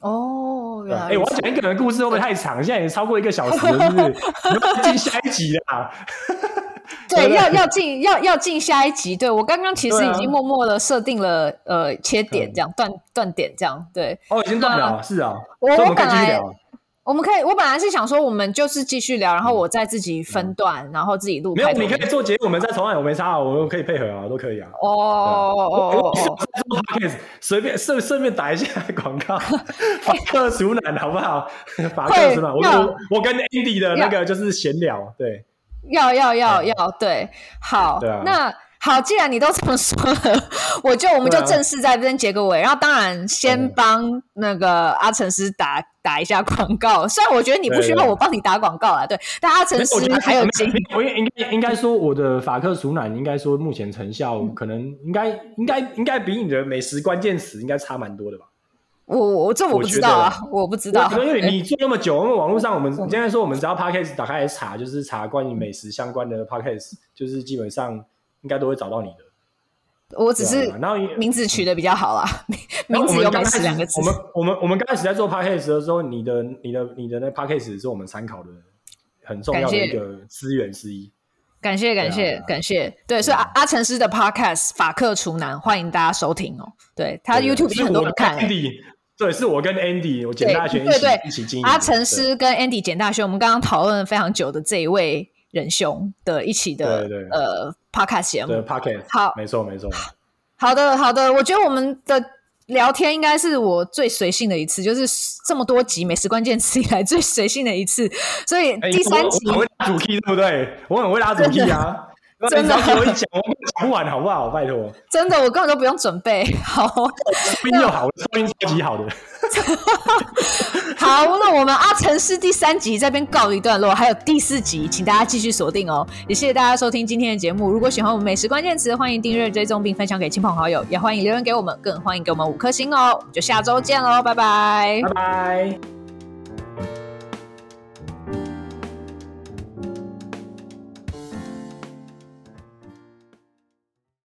哦，原来哎，我要讲一个人的故事会不会太长？现在也超过一个小时了，是不是？要进下一集了。对，要要进要要进下一集。对，我刚刚其实已经默默的设定了呃切点这样断断点这样对。哦，已经断了，是啊。我我本来我们可以，我本来是想说我们就是继续聊，然后我再自己分段，然后自己录。没有，你可以做节目，我们再重来，我没差，我们可以配合啊，都可以啊。哦哦哦哦，随便顺顺便打一下广告，法克熟男好不好？法克熟男，我我跟 Andy 的那个就是闲聊，对。要要要要对，好，那好，既然你都这么说了，我就我们就正式在这边结个尾。啊、然后当然先帮那个阿成师打打一下广告。虽然我觉得你不需要我帮你打广告啊，对，对，但阿成师还有经验，我应该应该说我的法克熟奶应该说目前成效可能应该应该应该比你的美食关键词应该差蛮多的吧。我我这我不知道啊，我，我不知道，因为你做那么久，因为网络上我们现在说我们只要 podcast 打开来查，就是查关于美食相关的 podcast，就是基本上。应该都会找到你的。我只是然后名字取得比较好啦，名字有美食两个字。我们我们我们刚开始在做 podcast 的时候，你的你的你的那 podcast 是我们参考的很重要的一个资源之一。感谢感谢感谢，对，所以阿阿成师的 podcast 法客厨男，欢迎大家收听哦。对他 YouTube 有很多人看。对，是我跟 Andy，我简大学一起一起经营。阿成师跟 Andy 简大学，我们刚刚讨论了非常久的这一位。仁兄的一起的对对呃 podcast 节目，对 podcast 好，没错没错。好的好的，我觉得我们的聊天应该是我最随性的一次，就是这么多集美食关键词以来最随性的一次。所以第三集我，我很会拉主题，对不对？我很会拉主题啊。真的，我讲我讲不完，好不好？拜托，真的，我根本都不用准备。好，收音又好，收音超级好的。好，那我们阿成师第三集这边告一段落，还有第四集，请大家继续锁定哦。也谢谢大家收听今天的节目。如果喜欢我们美食关键词，欢迎订阅、追踪并分享给亲朋好友，也欢迎留言给我们，更欢迎给我们五颗星哦。我们就下周见喽，拜拜，拜拜。